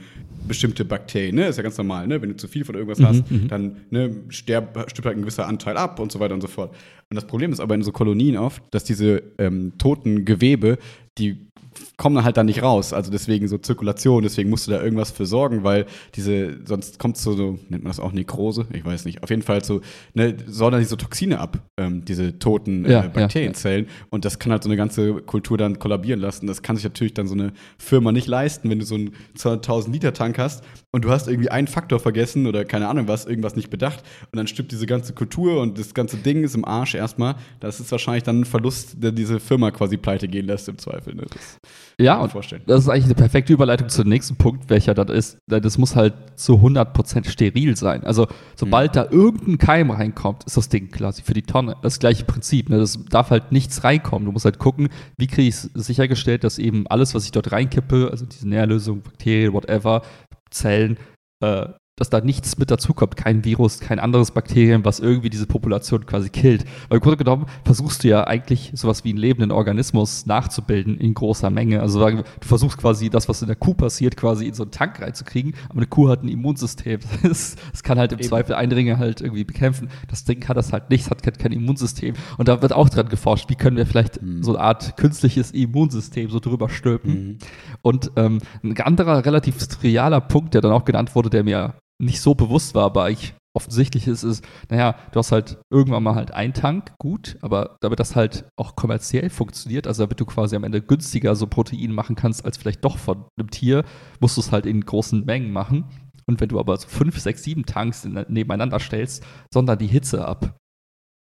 bestimmte Bakterien, ne, ist ja ganz normal, ne, wenn du zu viel von irgendwas mhm, hast, mhm. dann ne, stirbt, stirbt halt ein gewisser Anteil ab und so weiter und so fort. Und das Problem ist aber in so Kolonien oft, dass diese ähm, toten Gewebe, die kommen halt dann nicht raus. Also deswegen so Zirkulation, deswegen musst du da irgendwas für sorgen, weil diese, sonst kommt so, so, nennt man das auch Nekrose? Ich weiß nicht. Auf jeden Fall so, ne, sondern die so Toxine ab, ähm, diese toten äh, ja, Bakterienzellen. Ja, ja. Und das kann halt so eine ganze Kultur dann kollabieren lassen. Das kann sich natürlich dann so eine Firma nicht leisten, wenn du so einen 200.000 Liter Tank hast und du hast irgendwie einen Faktor vergessen oder keine Ahnung was, irgendwas nicht bedacht und dann stimmt diese ganze Kultur und das ganze Ding ist im Arsch erstmal. Das ist wahrscheinlich dann ein Verlust, der diese Firma quasi pleite gehen lässt im Zweifel. Ne? Das ja, und vorstellen. das ist eigentlich eine perfekte Überleitung zum nächsten Punkt, welcher das ist. Das muss halt zu 100% steril sein. Also, sobald mhm. da irgendein Keim reinkommt, ist das Ding quasi für die Tonne. Das gleiche Prinzip. Ne? Das darf halt nichts reinkommen. Du musst halt gucken, wie kriege ich es sichergestellt, dass eben alles, was ich dort reinkippe, also diese Nährlösung, Bakterien, whatever, Zellen, äh, dass da nichts mit dazukommt, kein Virus, kein anderes Bakterium, was irgendwie diese Population quasi killt. Weil im Grunde genommen versuchst du ja eigentlich sowas wie einen lebenden Organismus nachzubilden in großer Menge. Also du versuchst quasi das, was in der Kuh passiert, quasi in so einen Tank reinzukriegen, aber eine Kuh hat ein Immunsystem. Es kann halt im Eben. Zweifel Eindringe halt irgendwie bekämpfen. Das Ding hat das halt nicht, hat kein Immunsystem. Und da wird auch dran geforscht, wie können wir vielleicht mhm. so eine Art künstliches Immunsystem so drüber stülpen. Mhm. Und ähm, ein anderer relativ trivialer Punkt, der dann auch genannt wurde, der mir nicht so bewusst war, aber ich offensichtlich ist es, naja, du hast halt irgendwann mal halt einen Tank, gut, aber damit das halt auch kommerziell funktioniert, also damit du quasi am Ende günstiger so Protein machen kannst, als vielleicht doch von einem Tier, musst du es halt in großen Mengen machen. Und wenn du aber so fünf, sechs, sieben Tanks nebeneinander stellst, sondern die Hitze ab.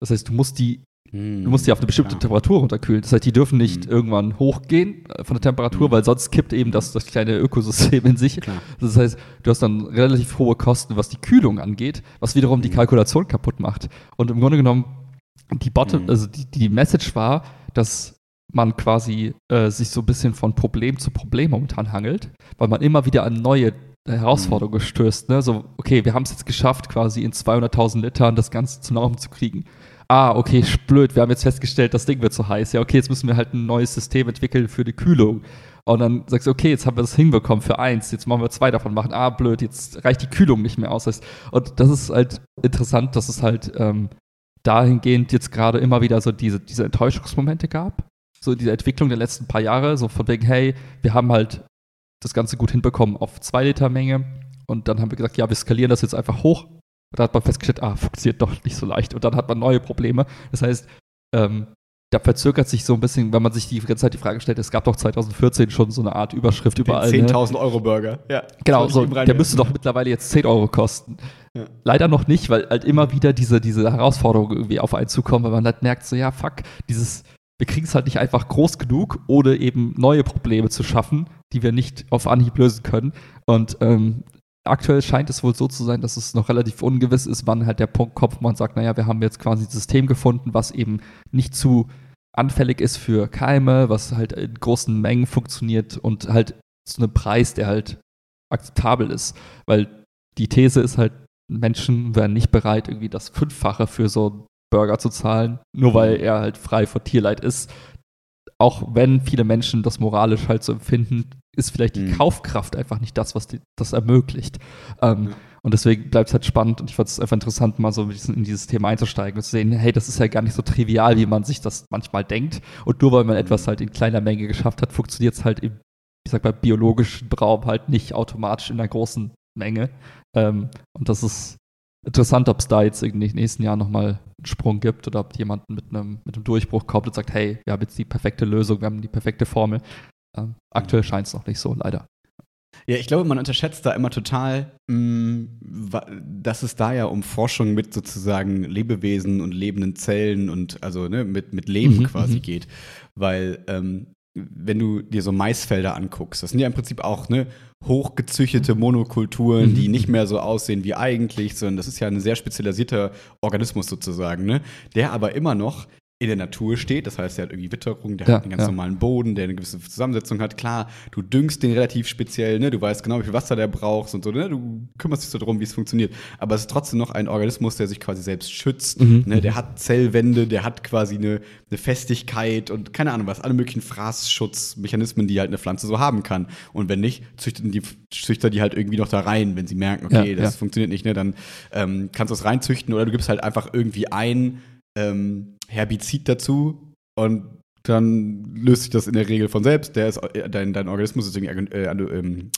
Das heißt, du musst die hm, du musst die auf eine bestimmte klar. Temperatur runterkühlen. Das heißt, die dürfen nicht hm. irgendwann hochgehen äh, von der Temperatur, hm. weil sonst kippt eben das, das kleine Ökosystem in sich. Klar. Das heißt, du hast dann relativ hohe Kosten, was die Kühlung angeht, was wiederum die hm. Kalkulation kaputt macht. Und im Grunde genommen, die Bottom, hm. also die, die Message war, dass man quasi äh, sich so ein bisschen von Problem zu Problem momentan hangelt, weil man immer wieder an neue Herausforderungen mhm. stößt. Ne? So, okay, wir haben es jetzt geschafft, quasi in 200.000 Litern das Ganze zu Norm zu kriegen. Ah, okay, blöd, wir haben jetzt festgestellt, das Ding wird zu heiß. Ja, okay, jetzt müssen wir halt ein neues System entwickeln für die Kühlung. Und dann sagst du, okay, jetzt haben wir das hinbekommen für eins, jetzt machen wir zwei davon machen. Ah, blöd, jetzt reicht die Kühlung nicht mehr aus. Und das ist halt interessant, dass es halt ähm, dahingehend jetzt gerade immer wieder so diese, diese Enttäuschungsmomente gab. So diese Entwicklung der letzten paar Jahre, so von wegen, hey, wir haben halt das Ganze gut hinbekommen auf 2 Liter Menge. Und dann haben wir gesagt, ja, wir skalieren das jetzt einfach hoch. Da hat man festgestellt, ah, funktioniert doch nicht so leicht. Und dann hat man neue Probleme. Das heißt, ähm, da verzögert sich so ein bisschen, wenn man sich die ganze Zeit die Frage stellt, es gab doch 2014 schon so eine Art Überschrift Den überall. 10.000 ne? Euro Burger, ja. Genau, so, der müsste doch mittlerweile jetzt 10 Euro kosten. Ja. Leider noch nicht, weil halt immer wieder diese, diese Herausforderungen irgendwie auf einen zukommen, weil man halt merkt, so ja, fuck, dieses, wir kriegen es halt nicht einfach groß genug, ohne eben neue Probleme zu schaffen, die wir nicht auf Anhieb lösen können. Und ähm, aktuell scheint es wohl so zu sein, dass es noch relativ ungewiss ist, wann halt der Punkt kommt, wo man sagt, naja, wir haben jetzt quasi ein System gefunden, was eben nicht zu anfällig ist für Keime, was halt in großen Mengen funktioniert und halt zu einem Preis, der halt akzeptabel ist. Weil die These ist halt, Menschen wären nicht bereit, irgendwie das Fünffache für so einen Burger zu zahlen, nur weil er halt frei von Tierleid ist auch wenn viele Menschen das moralisch halt so empfinden, ist vielleicht die mhm. Kaufkraft einfach nicht das, was die, das ermöglicht. Ähm, mhm. Und deswegen bleibt es halt spannend und ich fand es einfach interessant, mal so in dieses Thema einzusteigen und zu sehen, hey, das ist ja gar nicht so trivial, wie man sich das manchmal denkt. Und nur weil man mhm. etwas halt in kleiner Menge geschafft hat, funktioniert es halt im, ich sag mal, biologischen Raum halt nicht automatisch in einer großen Menge. Ähm, und das ist interessant, ob es da jetzt in den nächsten Jahren nochmal einen Sprung gibt oder ob jemand mit einem, mit einem Durchbruch kommt und sagt, hey, wir haben jetzt die perfekte Lösung, wir haben die perfekte Formel. Ähm, aktuell scheint es noch nicht so, leider. Ja, ich glaube, man unterschätzt da immer total, mh, mm, dass es da ja um Forschung mit sozusagen Lebewesen und lebenden Zellen und also ne, mit, mit Leben mhm, quasi mhm. geht. Weil ähm, wenn du dir so Maisfelder anguckst, das sind ja im Prinzip auch ne, hochgezüchtete Monokulturen, mhm. die nicht mehr so aussehen wie eigentlich, sondern das ist ja ein sehr spezialisierter Organismus sozusagen, ne, der aber immer noch in der Natur steht. Das heißt, er hat irgendwie Witterung, der ja, hat einen ganz ja. normalen Boden, der eine gewisse Zusammensetzung hat. Klar, du düngst den relativ speziell, ne? du weißt genau, wie viel Wasser der braucht und so, ne? du kümmerst dich so darum, wie es funktioniert. Aber es ist trotzdem noch ein Organismus, der sich quasi selbst schützt. Mhm. Ne? Der hat Zellwände, der hat quasi eine, eine Festigkeit und keine Ahnung was, alle möglichen Fraßschutzmechanismen, die halt eine Pflanze so haben kann. Und wenn nicht, züchten die Züchter die halt irgendwie noch da rein, wenn sie merken, okay, ja, das funktioniert nicht, ne? dann ähm, kannst du es reinzüchten oder du gibst halt einfach irgendwie ein, ähm, Herbizid dazu und dann löst sich das in der Regel von selbst. Der ist, äh, dein, dein Organismus ist irgendwie äh, ähm,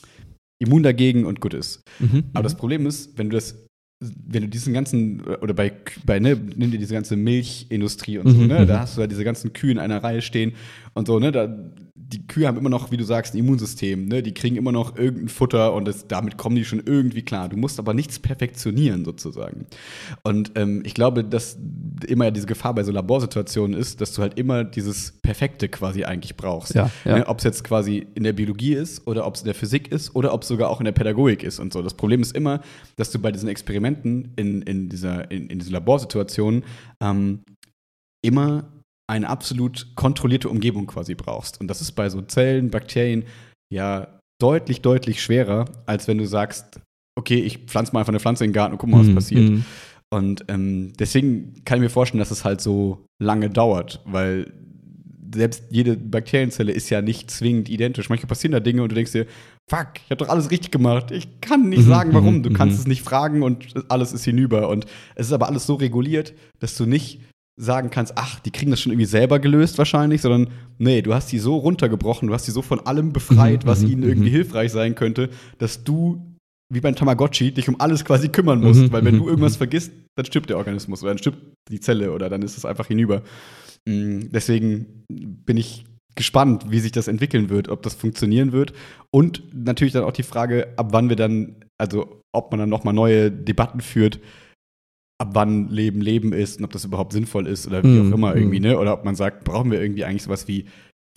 immun dagegen und gut ist. Mhm, Aber das Problem ist, wenn du das, wenn du diesen ganzen, oder bei, bei ne, nimm dir diese ganze Milchindustrie und so, mhm, ne, da mhm. hast du ja diese ganzen Kühe in einer Reihe stehen und so, ne, da die Kühe haben immer noch, wie du sagst, ein Immunsystem. Ne? Die kriegen immer noch irgendein Futter und das, damit kommen die schon irgendwie klar. Du musst aber nichts perfektionieren sozusagen. Und ähm, ich glaube, dass immer ja diese Gefahr bei so Laborsituationen ist, dass du halt immer dieses Perfekte quasi eigentlich brauchst. Ja, ja. Ne? Ob es jetzt quasi in der Biologie ist oder ob es in der Physik ist oder ob es sogar auch in der Pädagogik ist und so. Das Problem ist immer, dass du bei diesen Experimenten in, in, dieser, in, in diesen Laborsituationen ähm, immer eine absolut kontrollierte Umgebung quasi brauchst. Und das ist bei so Zellen, Bakterien ja deutlich, deutlich schwerer, als wenn du sagst, okay, ich pflanze mal einfach eine Pflanze in den Garten und guck mal, was mhm. passiert. Mhm. Und ähm, deswegen kann ich mir vorstellen, dass es halt so lange dauert, weil selbst jede Bakterienzelle ist ja nicht zwingend identisch. Manchmal passieren da Dinge und du denkst dir, fuck, ich habe doch alles richtig gemacht. Ich kann nicht mhm, sagen, warum. Du mhm, kannst es nicht fragen und alles ist hinüber. Und es ist aber alles so reguliert, dass du nicht sagen kannst, ach, die kriegen das schon irgendwie selber gelöst wahrscheinlich, sondern nee, du hast die so runtergebrochen, du hast die so von allem befreit, mhm, was mhm, ihnen irgendwie mhm. hilfreich sein könnte, dass du wie beim Tamagotchi dich um alles quasi kümmern musst, weil wenn du irgendwas vergisst, dann stirbt der Organismus oder dann stirbt die Zelle oder dann ist es einfach hinüber. Mm, deswegen bin ich gespannt, wie sich das entwickeln wird, ob das funktionieren wird und natürlich dann auch die Frage, ab wann wir dann, also ob man dann nochmal neue Debatten führt, ab wann Leben Leben ist und ob das überhaupt sinnvoll ist oder wie mm, auch immer irgendwie, mm. ne? Oder ob man sagt, brauchen wir irgendwie eigentlich sowas wie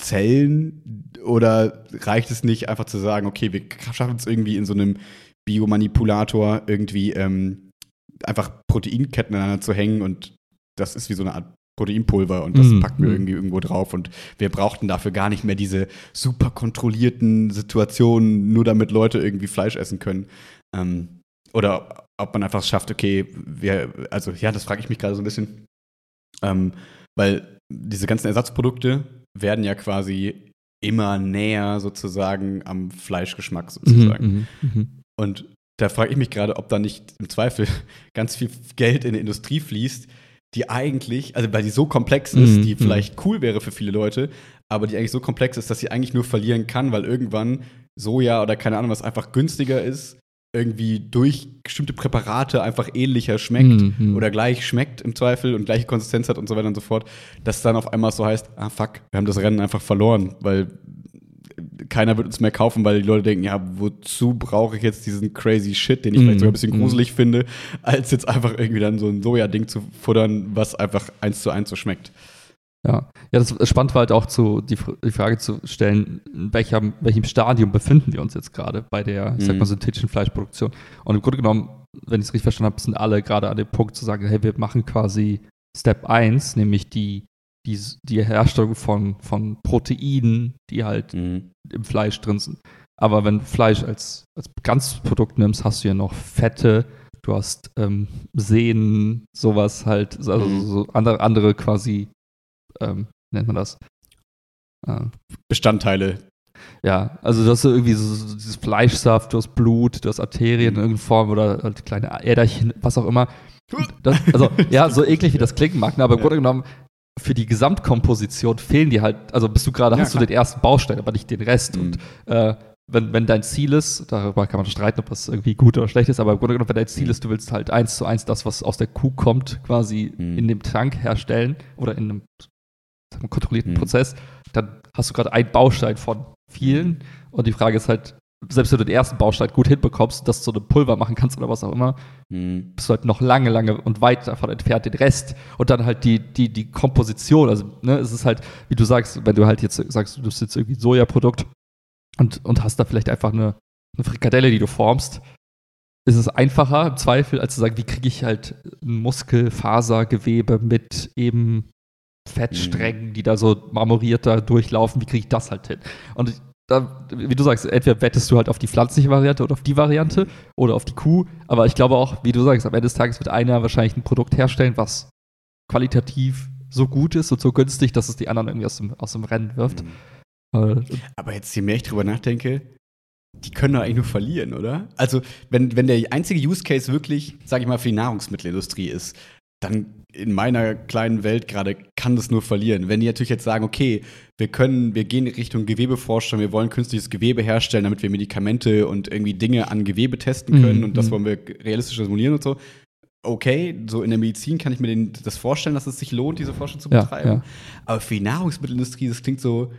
Zellen oder reicht es nicht einfach zu sagen, okay, wir schaffen es irgendwie in so einem Biomanipulator irgendwie ähm, einfach Proteinketten aneinander zu hängen und das ist wie so eine Art Proteinpulver und das mm, packen wir irgendwie irgendwo drauf und wir brauchten dafür gar nicht mehr diese super kontrollierten Situationen, nur damit Leute irgendwie Fleisch essen können. Ähm, oder ob man einfach schafft, okay, wir, also ja, das frage ich mich gerade so ein bisschen, ähm, weil diese ganzen Ersatzprodukte werden ja quasi immer näher sozusagen am Fleischgeschmack sozusagen. Mhm, mh, mh. Und da frage ich mich gerade, ob da nicht im Zweifel ganz viel Geld in die Industrie fließt, die eigentlich, also weil die so komplex ist, mhm, die mhm. vielleicht cool wäre für viele Leute, aber die eigentlich so komplex ist, dass sie eigentlich nur verlieren kann, weil irgendwann Soja oder keine Ahnung was einfach günstiger ist, irgendwie durch bestimmte Präparate einfach ähnlicher schmeckt mhm. oder gleich schmeckt im Zweifel und gleiche Konsistenz hat und so weiter und so fort, dass dann auf einmal so heißt, ah fuck, wir haben das Rennen einfach verloren, weil keiner wird uns mehr kaufen, weil die Leute denken, ja, wozu brauche ich jetzt diesen crazy Shit, den ich mm, vielleicht sogar ein bisschen mm. gruselig mm. finde, als jetzt einfach irgendwie dann so ein Soja-Ding zu futtern, was einfach eins zu eins so schmeckt. Ja, ja, das spannend war halt auch zu, die, die Frage zu stellen, in welchem, welchem Stadium befinden wir uns jetzt gerade bei der, ich sag mal, mhm. synthetischen Fleischproduktion. Und im Grunde genommen, wenn ich es richtig verstanden habe, sind alle gerade an dem Punkt zu sagen, hey, wir machen quasi Step 1, nämlich die die, die Herstellung von, von Proteinen, die halt mhm. im Fleisch drin sind. Aber wenn du Fleisch als, als Ganzprodukt nimmst, hast du ja noch Fette, du hast ähm, Sehnen, sowas halt, also mhm. so andere, andere quasi, ähm, nennt man das? Äh, Bestandteile. Ja, also du hast irgendwie so, dieses Fleischsaft, du hast Blut, du hast Arterien in irgendeiner Form oder halt kleine Äderchen, was auch immer. Das, also, ja, so eklig wie das klingen mag, ne, aber im ja. Grunde genommen für die Gesamtkomposition fehlen dir halt, also bist du gerade, ja, hast klar. du den ersten Baustein, aber nicht den Rest. Mhm. Und äh, wenn, wenn dein Ziel ist, darüber kann man streiten, ob das irgendwie gut oder schlecht ist, aber im Grunde genommen, wenn dein Ziel mhm. ist, du willst halt eins zu eins das, was aus der Kuh kommt, quasi mhm. in dem Tank herstellen oder in einem, einem kontrollierten mhm. Prozess, dann hast du gerade einen Baustein von vielen. Und die Frage ist halt, selbst wenn du den ersten Baustein gut hinbekommst, dass du so eine Pulver machen kannst oder was auch immer, mhm. bist du halt noch lange, lange und weit davon entfernt, den Rest. Und dann halt die, die, die Komposition, also ne, es ist halt, wie du sagst, wenn du halt jetzt sagst, du bist jetzt irgendwie Sojaprodukt und, und hast da vielleicht einfach eine, eine Frikadelle, die du formst, ist es einfacher im Zweifel, als zu sagen, wie kriege ich halt ein Muskelfasergewebe mit eben Fettsträngen, die da so marmorierter durchlaufen, wie kriege ich das halt hin? Und da, wie du sagst, entweder wettest du halt auf die pflanzliche Variante oder auf die Variante oder auf die Kuh. Aber ich glaube auch, wie du sagst, am Ende des Tages wird einer wahrscheinlich ein Produkt herstellen, was qualitativ so gut ist und so günstig, dass es die anderen irgendwie aus dem, aus dem Rennen wirft. Mhm. Aber jetzt, je mehr ich drüber nachdenke, die können doch eigentlich nur verlieren, oder? Also, wenn, wenn der einzige Use Case wirklich, sag ich mal, für die Nahrungsmittelindustrie ist, dann in meiner kleinen Welt gerade kann das nur verlieren. Wenn die natürlich jetzt sagen, okay, wir können, wir gehen in Richtung Gewebeforschung, wir wollen künstliches Gewebe herstellen, damit wir Medikamente und irgendwie Dinge an Gewebe testen können mhm. und das mhm. wollen wir realistisch simulieren und so. Okay, so in der Medizin kann ich mir den, das vorstellen, dass es sich lohnt, diese Forschung zu betreiben. Ja, ja. Aber für die Nahrungsmittelindustrie, das klingt so,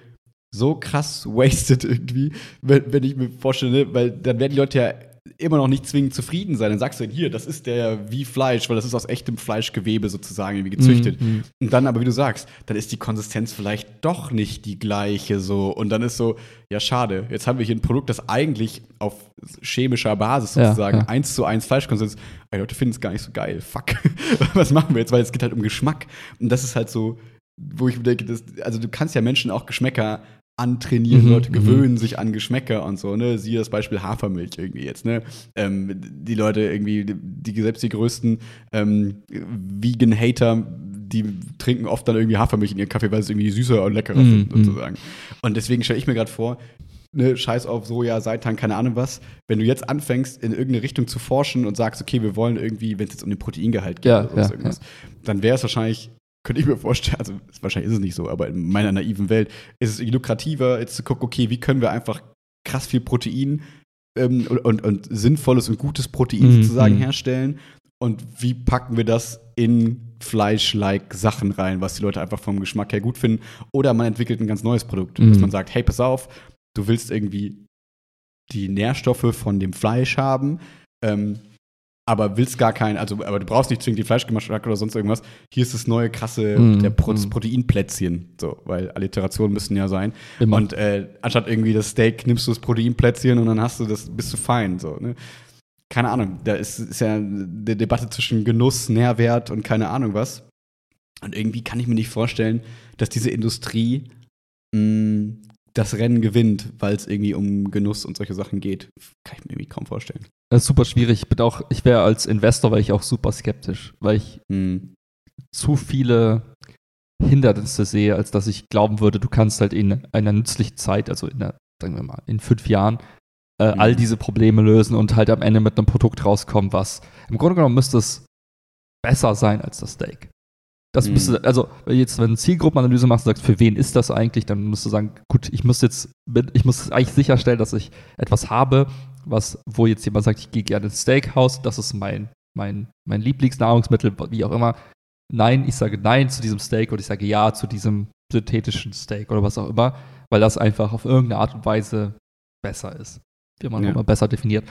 so krass wasted irgendwie, wenn, wenn ich mir vorstelle, weil dann werden die Leute ja immer noch nicht zwingend zufrieden sein. Dann sagst du, hier, das ist der wie Fleisch, weil das ist aus echtem Fleischgewebe sozusagen irgendwie gezüchtet. Mm, Und dann aber, wie du sagst, dann ist die Konsistenz vielleicht doch nicht die gleiche so. Und dann ist so, ja, schade, jetzt haben wir hier ein Produkt, das eigentlich auf chemischer Basis sozusagen ja, ja. eins zu eins Fleischkonsistenz. Die Leute finden es gar nicht so geil. Fuck. Was machen wir jetzt? Weil es geht halt um Geschmack. Und das ist halt so, wo ich denke, das, also du kannst ja Menschen auch Geschmäcker antrainieren, mhm, Leute mhm. gewöhnen sich an Geschmäcker und so, ne? Siehe das Beispiel Hafermilch irgendwie jetzt, ne? Ähm, die Leute irgendwie, die, selbst die größten ähm, Vegan-Hater, die trinken oft dann irgendwie Hafermilch in ihren Kaffee, weil es irgendwie süßer und leckerer mhm, sind, sozusagen. Und deswegen stelle ich mir gerade vor, ne, scheiß auf Soja, Seitan, keine Ahnung was, wenn du jetzt anfängst, in irgendeine Richtung zu forschen und sagst, okay, wir wollen irgendwie, wenn es jetzt um den Proteingehalt geht ja, oder ja, irgendwas, ja. dann wäre es wahrscheinlich könnte ich mir vorstellen, also wahrscheinlich ist es nicht so, aber in meiner naiven Welt ist es lukrativer, jetzt zu gucken, okay, wie können wir einfach krass viel Protein ähm, und, und, und, sinnvolles und gutes Protein mhm. sozusagen mhm. herstellen und wie packen wir das in Fleisch-like Sachen rein, was die Leute einfach vom Geschmack her gut finden. Oder man entwickelt ein ganz neues Produkt, mhm. dass man sagt, hey, pass auf, du willst irgendwie die Nährstoffe von dem Fleisch haben, ähm, aber willst gar keinen, also aber du brauchst nicht zwingend die Fleischgeschmack oder sonst irgendwas. Hier ist das neue krasse mm, der Pro mm. Proteinplätzchen, so, weil Alliterationen müssen ja sein. Immer. Und äh, anstatt irgendwie das Steak nimmst du das Proteinplätzchen und dann hast du das, bist du fein, so, ne? Keine Ahnung, da ist, ist ja eine Debatte zwischen Genuss, Nährwert und keine Ahnung was. Und irgendwie kann ich mir nicht vorstellen, dass diese Industrie mh, mm, das Rennen gewinnt, weil es irgendwie um Genuss und solche Sachen geht. Kann ich mir irgendwie kaum vorstellen. Das ist super schwierig. Ich bin auch, ich wäre als Investor, weil ich auch super skeptisch, weil ich hm. zu viele Hindernisse sehe, als dass ich glauben würde, du kannst halt in einer nützlichen Zeit, also in einer, sagen wir mal, in fünf Jahren, äh, mhm. all diese Probleme lösen und halt am Ende mit einem Produkt rauskommen, was im Grunde genommen müsste es besser sein als das Steak. Das mhm. müsste, also jetzt, wenn du eine Zielgruppenanalyse machst und sagst, für wen ist das eigentlich, dann musst du sagen, gut, ich muss jetzt, ich muss eigentlich sicherstellen, dass ich etwas habe, was, wo jetzt jemand sagt, ich gehe gerne ins Steakhouse, das ist mein, mein, mein Lieblingsnahrungsmittel, wie auch immer. Nein, ich sage nein zu diesem Steak und ich sage ja zu diesem synthetischen Steak oder was auch immer, weil das einfach auf irgendeine Art und Weise besser ist, wie man ja. immer besser definiert.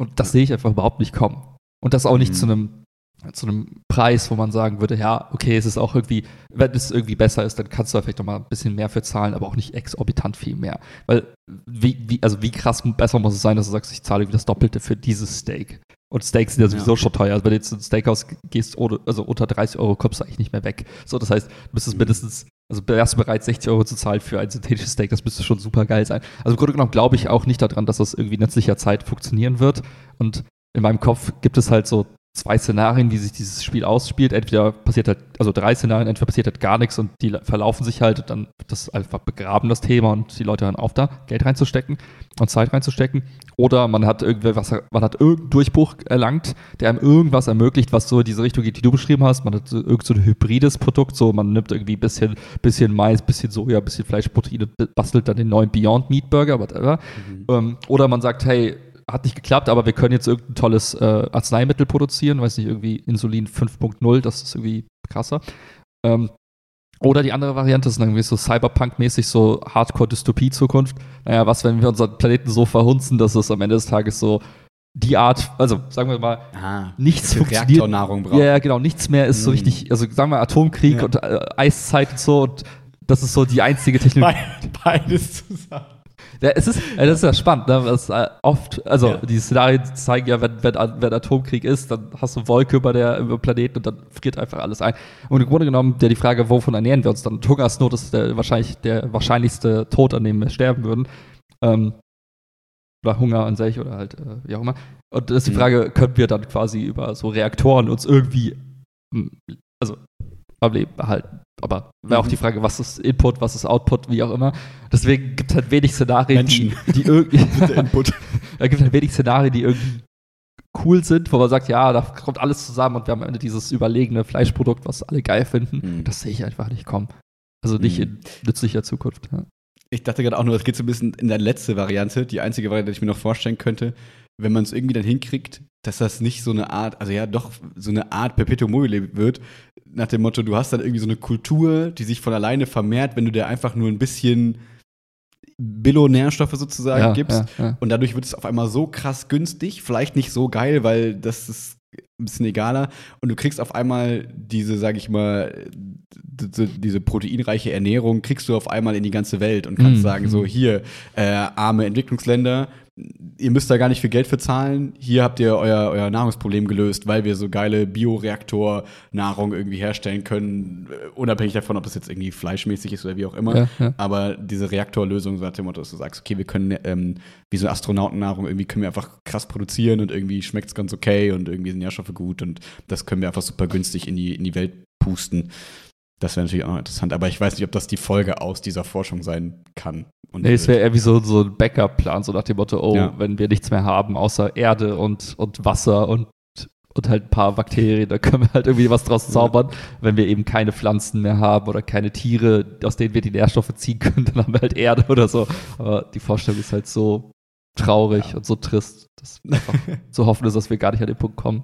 Und das sehe ich einfach überhaupt nicht kommen. Und das auch nicht mhm. zu einem zu einem Preis, wo man sagen würde, ja, okay, es ist auch irgendwie, wenn es irgendwie besser ist, dann kannst du da vielleicht noch mal ein bisschen mehr für zahlen, aber auch nicht exorbitant viel mehr. Weil, wie, wie, also wie krass besser muss es sein, dass du sagst, ich zahle irgendwie das Doppelte für dieses Steak. Und Steaks sind ja sowieso ja. schon teuer. Also wenn du jetzt ins Steakhouse gehst, also unter 30 Euro kommst du eigentlich nicht mehr weg. So, das heißt, du müsstest mhm. mindestens, also wärst du bereit, 60 Euro zu zahlen für ein synthetisches Steak, das müsste schon super geil sein. Also im Grunde genommen glaube ich auch nicht daran, dass das irgendwie in nützlicher Zeit funktionieren wird. Und in meinem Kopf gibt es halt so zwei Szenarien, wie sich dieses Spiel ausspielt. Entweder passiert halt, also drei Szenarien, entweder passiert halt gar nichts und die verlaufen sich halt, dann wird das einfach begraben, das Thema, und die Leute hören auf da, Geld reinzustecken und Zeit reinzustecken. Oder man hat irgendwie was, man hat irgendeinen Durchbruch erlangt, der einem irgendwas ermöglicht, was so in diese Richtung geht, die du beschrieben hast. Man hat so, irgend so ein hybrides Produkt, so man nimmt irgendwie ein bisschen, bisschen Mais, bisschen Soja, bisschen Fleischproteine, bastelt dann den neuen Beyond Meat Burger, whatever. Mhm. Ähm, oder man sagt, hey, hat nicht geklappt, aber wir können jetzt irgendein tolles äh, Arzneimittel produzieren, weiß nicht, irgendwie Insulin 5.0, das ist irgendwie krasser. Ähm, oder die andere Variante ist irgendwie so Cyberpunk-mäßig, so Hardcore-Dystopie-Zukunft. Naja, was, wenn wir unseren Planeten so verhunzen, dass es am Ende des Tages so die Art, also sagen wir mal, Aha, nichts funktioniert. Reaktornahrung braucht. Ja, genau, nichts mehr ist mm. so richtig, also sagen wir Atomkrieg ja. und äh, Eiszeit und so und das ist so die einzige Technologie. Beides zusammen. Ja, es ist, das ist ja spannend, ne? Was, äh, oft, also ja. die Szenarien zeigen ja, wenn, wenn, wenn Atomkrieg ist, dann hast du Wolke über der über Planeten und dann friert einfach alles ein. Und im Grunde genommen ja die Frage, wovon ernähren wir uns dann? Hungersnot ist der wahrscheinlich der wahrscheinlichste Tod, an dem wir sterben würden. Ähm, oder Hunger an sich oder halt äh, wie auch immer. Und das ist die mhm. Frage, können wir dann quasi über so Reaktoren uns irgendwie also am Leben behalten? Aber wäre auch die mhm. Frage, was ist Input, was ist Output, wie auch immer. Deswegen gibt es halt wenig Szenarien, Menschen. die, die irgendwie. Input. da gibt es halt wenig Szenarien, die irgendwie cool sind, wo man sagt, ja, da kommt alles zusammen und wir haben am Ende dieses überlegene Fleischprodukt, was alle geil finden. Mhm. Das sehe ich einfach nicht kommen. Also nicht mhm. in nützlicher Zukunft. Ja. Ich dachte gerade auch nur, das geht so ein bisschen in der letzte Variante, die einzige Variante, die ich mir noch vorstellen könnte, wenn man es irgendwie dann hinkriegt, dass das nicht so eine Art, also ja, doch so eine Art Perpetuum mobile wird, nach dem Motto, du hast dann irgendwie so eine Kultur, die sich von alleine vermehrt, wenn du dir einfach nur ein bisschen Billo-Nährstoffe sozusagen ja, gibst. Ja, ja. Und dadurch wird es auf einmal so krass günstig, vielleicht nicht so geil, weil das ist ein bisschen egaler. Und du kriegst auf einmal diese, sag ich mal, diese proteinreiche Ernährung, kriegst du auf einmal in die ganze Welt und kannst mhm. sagen, so hier, äh, arme Entwicklungsländer, ihr müsst da gar nicht viel Geld für zahlen. Hier habt ihr euer, euer Nahrungsproblem gelöst, weil wir so geile Bioreaktor-Nahrung irgendwie herstellen können, äh, unabhängig davon, ob das jetzt irgendwie fleischmäßig ist oder wie auch immer. Ja, ja. Aber diese Reaktorlösung sagt dem Motto, dass du sagst, okay, wir können ähm, wie so Astronautennahrung irgendwie können wir einfach krass produzieren und irgendwie schmeckt es ganz okay und irgendwie sind Nährstoffe gut und das können wir einfach super günstig in die, in die Welt pusten. Das wäre natürlich auch interessant, aber ich weiß nicht, ob das die Folge aus dieser Forschung sein kann. Und nee, es wäre eher wie so, so ein Backup-Plan, so nach dem Motto, oh, ja. wenn wir nichts mehr haben außer Erde und, und Wasser und, und halt ein paar Bakterien, da können wir halt irgendwie was draus zaubern. Ja. Wenn wir eben keine Pflanzen mehr haben oder keine Tiere, aus denen wir die Nährstoffe ziehen können, dann haben wir halt Erde oder so. Aber die Vorstellung ist halt so traurig ja. und so trist, dass einfach zu hoffen ist, dass wir gar nicht an den Punkt kommen.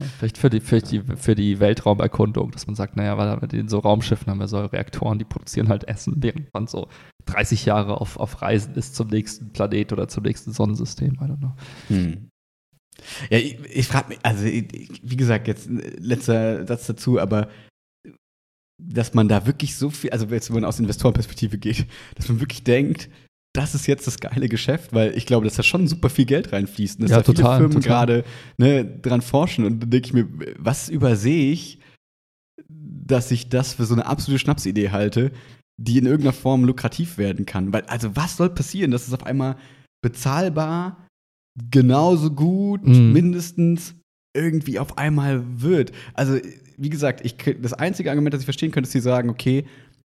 Vielleicht für die, für, die, für die Weltraumerkundung, dass man sagt, naja, weil mit den so Raumschiffen haben wir so Reaktoren, die produzieren halt Essen, während man so 30 Jahre auf, auf Reisen ist zum nächsten Planet oder zum nächsten Sonnensystem. I don't know. Hm. Ja, ich, ich frage mich, also wie gesagt, jetzt letzter Satz dazu, aber dass man da wirklich so viel, also wenn man aus Investorenperspektive geht, dass man wirklich denkt, das ist jetzt das geile Geschäft, weil ich glaube, dass da schon super viel Geld reinfließt. Und dass ja, da total, viele Firmen gerade ne, dran forschen. Und da denke ich mir, was übersehe ich, dass ich das für so eine absolute Schnapsidee halte, die in irgendeiner Form lukrativ werden kann. Weil, also, was soll passieren, dass es auf einmal bezahlbar, genauso gut, mhm. mindestens irgendwie auf einmal wird? Also, wie gesagt, ich, das einzige Argument, das ich verstehen könnte, ist, sie sagen, okay,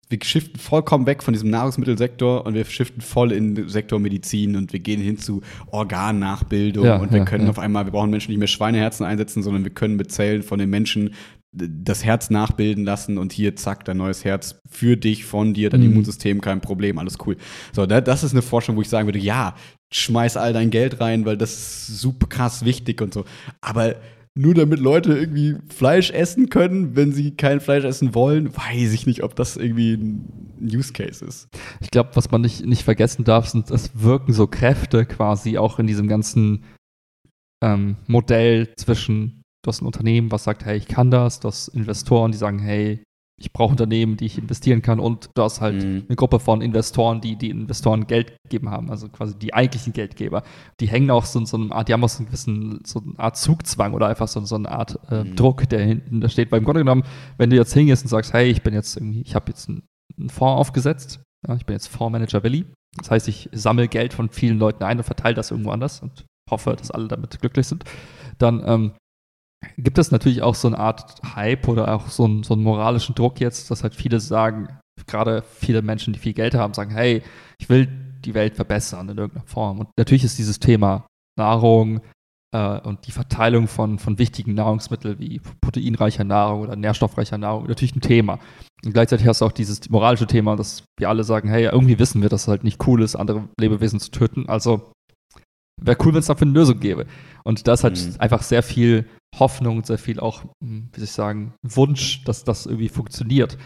wir shiften vollkommen weg von diesem Nahrungsmittelsektor und wir shiften voll in den Sektor Medizin und wir gehen hin zu Organnachbildung ja, und wir ja, können ja. auf einmal, wir brauchen Menschen nicht mehr Schweineherzen einsetzen, sondern wir können mit Zellen von den Menschen das Herz nachbilden lassen und hier, zack, dein neues Herz für dich, von dir, dein mhm. Immunsystem, kein Problem, alles cool. So, das ist eine Forschung, wo ich sagen würde, ja, schmeiß all dein Geld rein, weil das ist super krass wichtig und so. Aber nur damit Leute irgendwie Fleisch essen können, wenn sie kein Fleisch essen wollen, weiß ich nicht, ob das irgendwie ein Use Case ist. Ich glaube, was man nicht, nicht vergessen darf, sind, es wirken so Kräfte quasi auch in diesem ganzen ähm, Modell zwischen, du hast ein Unternehmen, was sagt, hey, ich kann das, du hast Investoren, die sagen, hey, ich brauche Unternehmen, die ich investieren kann und du hast halt mhm. eine Gruppe von Investoren, die die Investoren Geld gegeben haben, also quasi die eigentlichen Geldgeber. Die hängen auch so, so eine Art, die haben auch so, einen gewissen, so eine Art Zugzwang oder einfach so, so eine Art äh, mhm. Druck, der hinten da steht. Weil im Grunde genommen, wenn du jetzt hingehst und sagst, hey, ich bin jetzt irgendwie, ich habe jetzt einen, einen Fonds aufgesetzt, ja, ich bin jetzt Fondsmanager Willi. Das heißt, ich sammle Geld von vielen Leuten ein und verteile das irgendwo anders und hoffe, dass alle damit glücklich sind. Dann ähm, gibt es natürlich auch so eine Art Hype oder auch so einen, so einen moralischen Druck jetzt, dass halt viele sagen, gerade viele Menschen, die viel Geld haben, sagen, hey, ich will die Welt verbessern in irgendeiner Form. Und natürlich ist dieses Thema Nahrung äh, und die Verteilung von, von wichtigen Nahrungsmitteln wie proteinreicher Nahrung oder nährstoffreicher Nahrung natürlich ein Thema. Und gleichzeitig hast du auch dieses moralische Thema, dass wir alle sagen, hey, irgendwie wissen wir, dass es halt nicht cool ist, andere Lebewesen zu töten. Also wäre cool, wenn es dafür eine Lösung gäbe. Und da ist halt mhm. einfach sehr viel Hoffnung, sehr viel auch, hm, wie soll ich sagen, Wunsch, dass das irgendwie funktioniert.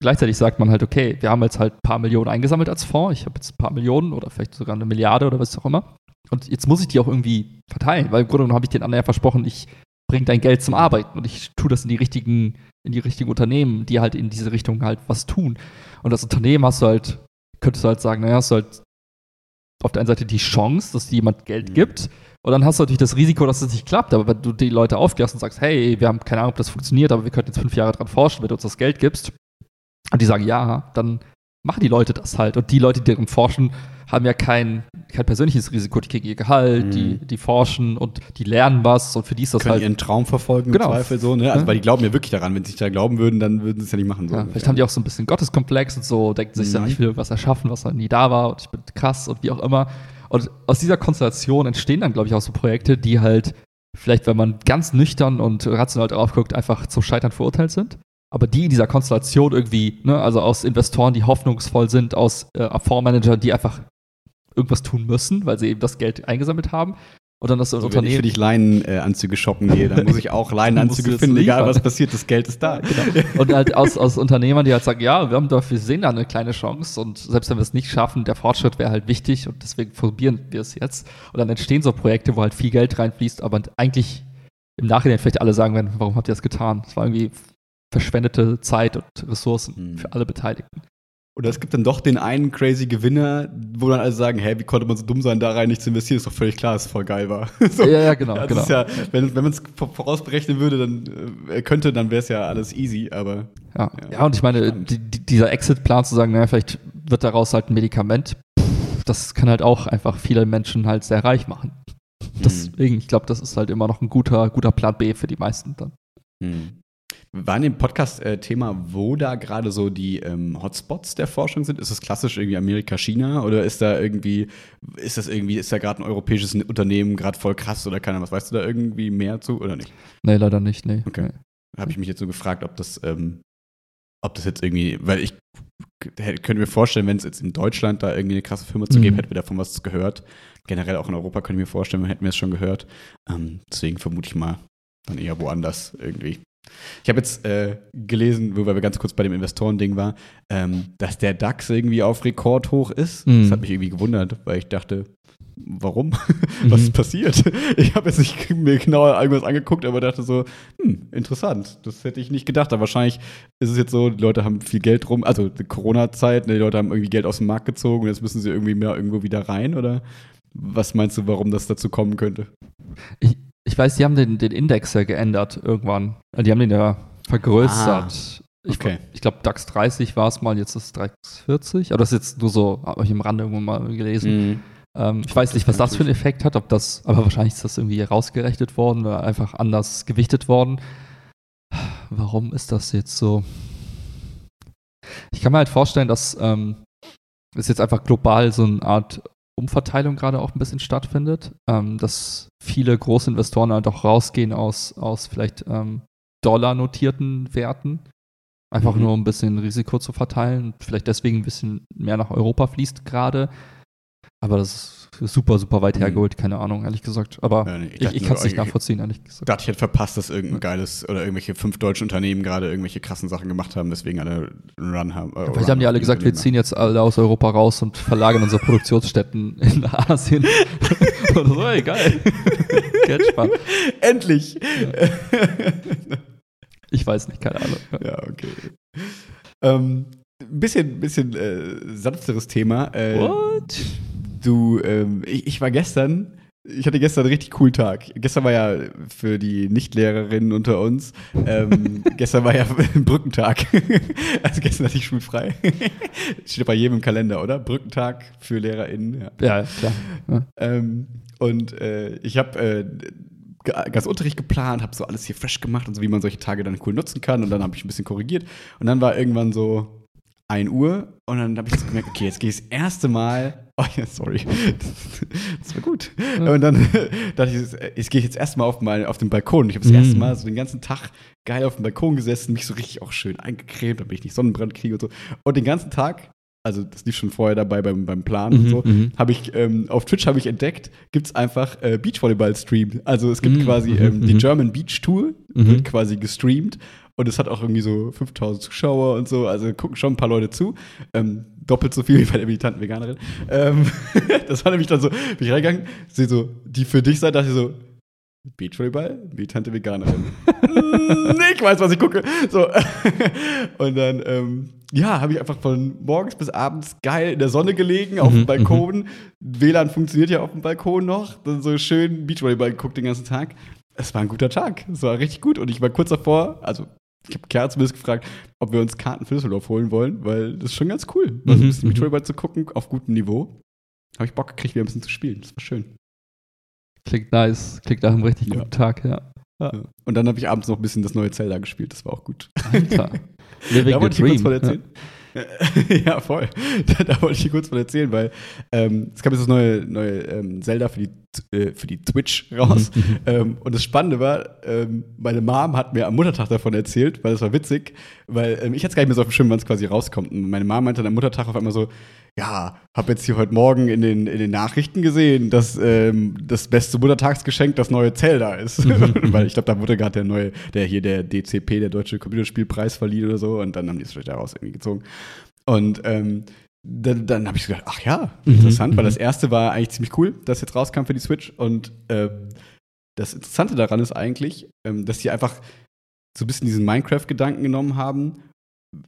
Gleichzeitig sagt man halt, okay, wir haben jetzt halt ein paar Millionen eingesammelt als Fonds. Ich habe jetzt ein paar Millionen oder vielleicht sogar eine Milliarde oder was auch immer. Und jetzt muss ich die auch irgendwie verteilen, weil im Grunde genommen habe ich den anderen ja versprochen, ich bringe dein Geld zum Arbeiten und ich tue das in die richtigen, in die richtigen Unternehmen, die halt in diese Richtung halt was tun. Und das Unternehmen hast du halt, könntest du halt sagen, naja, hast du halt auf der einen Seite die Chance, dass dir jemand Geld mhm. gibt. Und dann hast du natürlich das Risiko, dass es nicht klappt. Aber wenn du die Leute aufklärst und sagst, hey, wir haben keine Ahnung, ob das funktioniert, aber wir könnten jetzt fünf Jahre dran forschen, wenn du uns das Geld gibst. Und die sagen ja, dann machen die Leute das halt. Und die Leute, die daran forschen, haben ja kein, kein persönliches Risiko. Die kriegen ihr Gehalt, mhm. die, die forschen und die lernen was und für die ist das Können halt. ihren Traum verfolgen, genau. im Zweifel so, ne? Also, ja. weil die glauben ja wirklich daran. Wenn sie nicht da glauben würden, dann würden sie es ja nicht machen. So. Ja, vielleicht haben die auch so ein bisschen Gotteskomplex und so, denken sich, mhm. ja, ich will was erschaffen, was noch nie da war und ich bin krass und wie auch immer. Und aus dieser Konstellation entstehen dann, glaube ich, auch so Projekte, die halt vielleicht, wenn man ganz nüchtern und rational drauf guckt, einfach zum Scheitern verurteilt sind aber die in dieser Konstellation irgendwie, ne, also aus Investoren, die hoffnungsvoll sind, aus äh, Fondsmanagern, die einfach irgendwas tun müssen, weil sie eben das Geld eingesammelt haben. Und dann das also Unternehmen. Wenn ich für dich Leinenanzüge shoppen gehe, dann muss ich auch Leinenanzüge finden, egal was passiert, das Geld ist da. Genau. Und halt aus, aus Unternehmern, die halt sagen, ja, wir haben dafür, sehen da eine kleine Chance und selbst wenn wir es nicht schaffen, der Fortschritt wäre halt wichtig und deswegen probieren wir es jetzt. Und dann entstehen so Projekte, wo halt viel Geld reinfließt, aber eigentlich im Nachhinein vielleicht alle sagen werden, warum habt ihr das getan? Das war irgendwie verschwendete Zeit und Ressourcen mhm. für alle Beteiligten. Oder es gibt dann doch den einen crazy Gewinner, wo dann alle sagen, hä, wie konnte man so dumm sein, da rein nicht zu investieren? Ist doch völlig klar, dass es voll geil war. so. Ja, ja, genau. genau. Ja, wenn, wenn man es vorausberechnen würde, dann äh, könnte, dann wäre es ja alles easy, aber. Ja, ja, ja und ich meine, die, dieser Exit-Plan zu sagen, naja, vielleicht wird daraus halt ein Medikament, das kann halt auch einfach viele Menschen halt sehr reich machen. Mhm. Deswegen, ich glaube, das ist halt immer noch ein guter, guter Plan B für die meisten dann. Mhm. War in dem Podcast äh, Thema, wo da gerade so die ähm, Hotspots der Forschung sind? Ist das klassisch irgendwie Amerika, China oder ist da irgendwie, ist das irgendwie, ist da gerade ein europäisches Unternehmen gerade voll krass oder keine was? Weißt du da irgendwie mehr zu oder nicht? Nee, leider nicht, nee. Okay. Nee. Habe ich mich jetzt so gefragt, ob das, ähm, ob das jetzt irgendwie, weil ich könnte mir vorstellen, wenn es jetzt in Deutschland da irgendwie eine krasse Firma zu geben, mhm. hätten wir davon was gehört. Generell auch in Europa könnte ich mir vorstellen, hätten wir es schon gehört. Ähm, deswegen vermute ich mal dann eher woanders irgendwie. Ich habe jetzt äh, gelesen, wo wir ganz kurz bei dem Investorending war, ähm, dass der DAX irgendwie auf Rekord hoch ist. Mhm. Das hat mich irgendwie gewundert, weil ich dachte, warum? Was ist mhm. passiert? Ich habe jetzt nicht mir genauer irgendwas angeguckt, aber dachte so, hm, interessant. Das hätte ich nicht gedacht. Aber wahrscheinlich ist es jetzt so, die Leute haben viel Geld rum, also Corona-Zeit, ne, die Leute haben irgendwie Geld aus dem Markt gezogen und jetzt müssen sie irgendwie mehr irgendwo wieder rein, oder? Was meinst du, warum das dazu kommen könnte? Ich, ich weiß, die haben den, den Index ja geändert irgendwann. Die haben den ja vergrößert. Ah, okay. Ich, ich glaube, DAX 30 war es mal, jetzt ist es DAX 40. Aber das ist jetzt nur so, habe ich im Rande irgendwo mal gelesen. Mhm. Ähm, ich weiß nicht, was das für einen Effekt hat, ob das, aber wahrscheinlich ist das irgendwie rausgerechnet worden oder einfach anders gewichtet worden. Warum ist das jetzt so? Ich kann mir halt vorstellen, dass ähm, es jetzt einfach global so eine Art Umverteilung gerade auch ein bisschen stattfindet, ähm, dass viele Großinvestoren halt auch rausgehen aus, aus vielleicht ähm, Dollar-notierten Werten, einfach mhm. nur um ein bisschen Risiko zu verteilen, vielleicht deswegen ein bisschen mehr nach Europa fließt gerade. Aber das ist super, super weit mhm. hergeholt, keine Ahnung, ehrlich gesagt. Aber ja, nee, ich, ich, ich kann es nicht nachvollziehen, ehrlich gesagt. Dachte ich hätte verpasst, dass irgendein geiles oder irgendwelche fünf deutsche Unternehmen gerade irgendwelche krassen Sachen gemacht haben, deswegen alle einen Run haben. Äh, Vielleicht haben die alle gesagt, wir ziehen jetzt alle aus Europa raus und verlagern unsere Produktionsstätten in Asien. Oder so, ey, geil. Endlich! Ich weiß nicht, keine Ahnung. Ja, okay. Ähm, bisschen, bisschen äh, sanfteres Thema. Äh, What? Du, ähm, ich, ich, war gestern, ich hatte gestern einen richtig coolen Tag. Gestern war ja für die Nichtlehrerinnen unter uns, ähm, gestern war ja Brückentag. also gestern hatte ich schulfrei. Steht bei jedem im Kalender, oder? Brückentag für LehrerInnen. Ja, ja klar. Ja. Ähm, und äh, ich habe äh, ganz Unterricht geplant, habe so alles hier fresh gemacht und so, wie man solche Tage dann cool nutzen kann. Und dann habe ich ein bisschen korrigiert. Und dann war irgendwann so 1 Uhr und dann habe ich jetzt gemerkt, okay, jetzt gehe ich das erste Mal. Oh ja, sorry. Das war gut. Ja. Und dann dachte ich, jetzt gehe ich jetzt erstmal auf, auf den Balkon. Ich habe das mhm. erste Mal so den ganzen Tag geil auf dem Balkon gesessen, mich so richtig auch schön eingecremt, damit ich nicht Sonnenbrand kriege und so. Und den ganzen Tag, also das lief schon vorher dabei beim, beim Plan mhm, und so, mhm. habe ich ähm, auf Twitch habe ich entdeckt, gibt es einfach äh, Beachvolleyball-Stream. Also es gibt mhm. quasi ähm, mhm, die mhm. German Beach Tour, wird quasi gestreamt und es hat auch irgendwie so 5000 Zuschauer und so. Also gucken schon ein paar Leute zu. Ähm, doppelt so viel wie bei der militanten Veganerin. Ähm, das war nämlich dann so, bin ich reingegangen, sehe so, die für dich seid, dachte ich so, Beachvolleyball, militante Veganerin. nee, ich weiß, was ich gucke. So. und dann, ähm, ja, habe ich einfach von morgens bis abends geil in der Sonne gelegen, auf dem mhm, Balkon. Mhm. WLAN funktioniert ja auf dem Balkon noch. Dann so schön Beachvolleyball geguckt den ganzen Tag. Es war ein guter Tag. Es war richtig gut. Und ich war kurz davor, also ich habe Kerl zumindest gefragt, ob wir uns Karten für Düsseldorf holen wollen, weil das ist schon ganz cool, mal so ein mhm, bisschen mhm. Beachvolleyball zu gucken, auf gutem Niveau. Habe ich Bock gekriegt, wieder ein bisschen zu spielen. Das war schön. Klingt nice. Klingt nach einem richtig ja. guten Tag, ja. ja. ja. Und dann habe ich abends noch ein bisschen das neue Zelda gespielt. Das war auch gut. Alter. Living da wollte ich kurz mal erzählen. ja, voll. Da, da, wollte ich dir kurz von erzählen, weil ähm, es kam jetzt das neue, neue ähm, Zelda für die, äh, für die Twitch raus. Mhm. ähm, und das Spannende war, ähm, meine Mom hat mir am Muttertag davon erzählt, weil das war witzig, weil ähm, ich hatte es gar nicht mehr so auf dem Schirm, wann es quasi rauskommt. Und meine Mom meinte dann am Muttertag auf einmal so, ja, habe jetzt hier heute Morgen in den, in den Nachrichten gesehen, dass ähm, das beste Muttertagsgeschenk das neue Zelda ist. Weil ich glaube, da wurde gerade der neue, der hier der DCP, der Deutsche Computerspielpreis verliehen oder so. Und dann haben die es vielleicht daraus irgendwie gezogen. Und ähm, dann, dann habe ich gedacht, ach ja, mhm, interessant, mhm, weil das erste war eigentlich ziemlich cool, das jetzt rauskam für die Switch. Und äh, das Interessante daran ist eigentlich, ähm, dass sie einfach so ein bisschen diesen Minecraft-Gedanken genommen haben,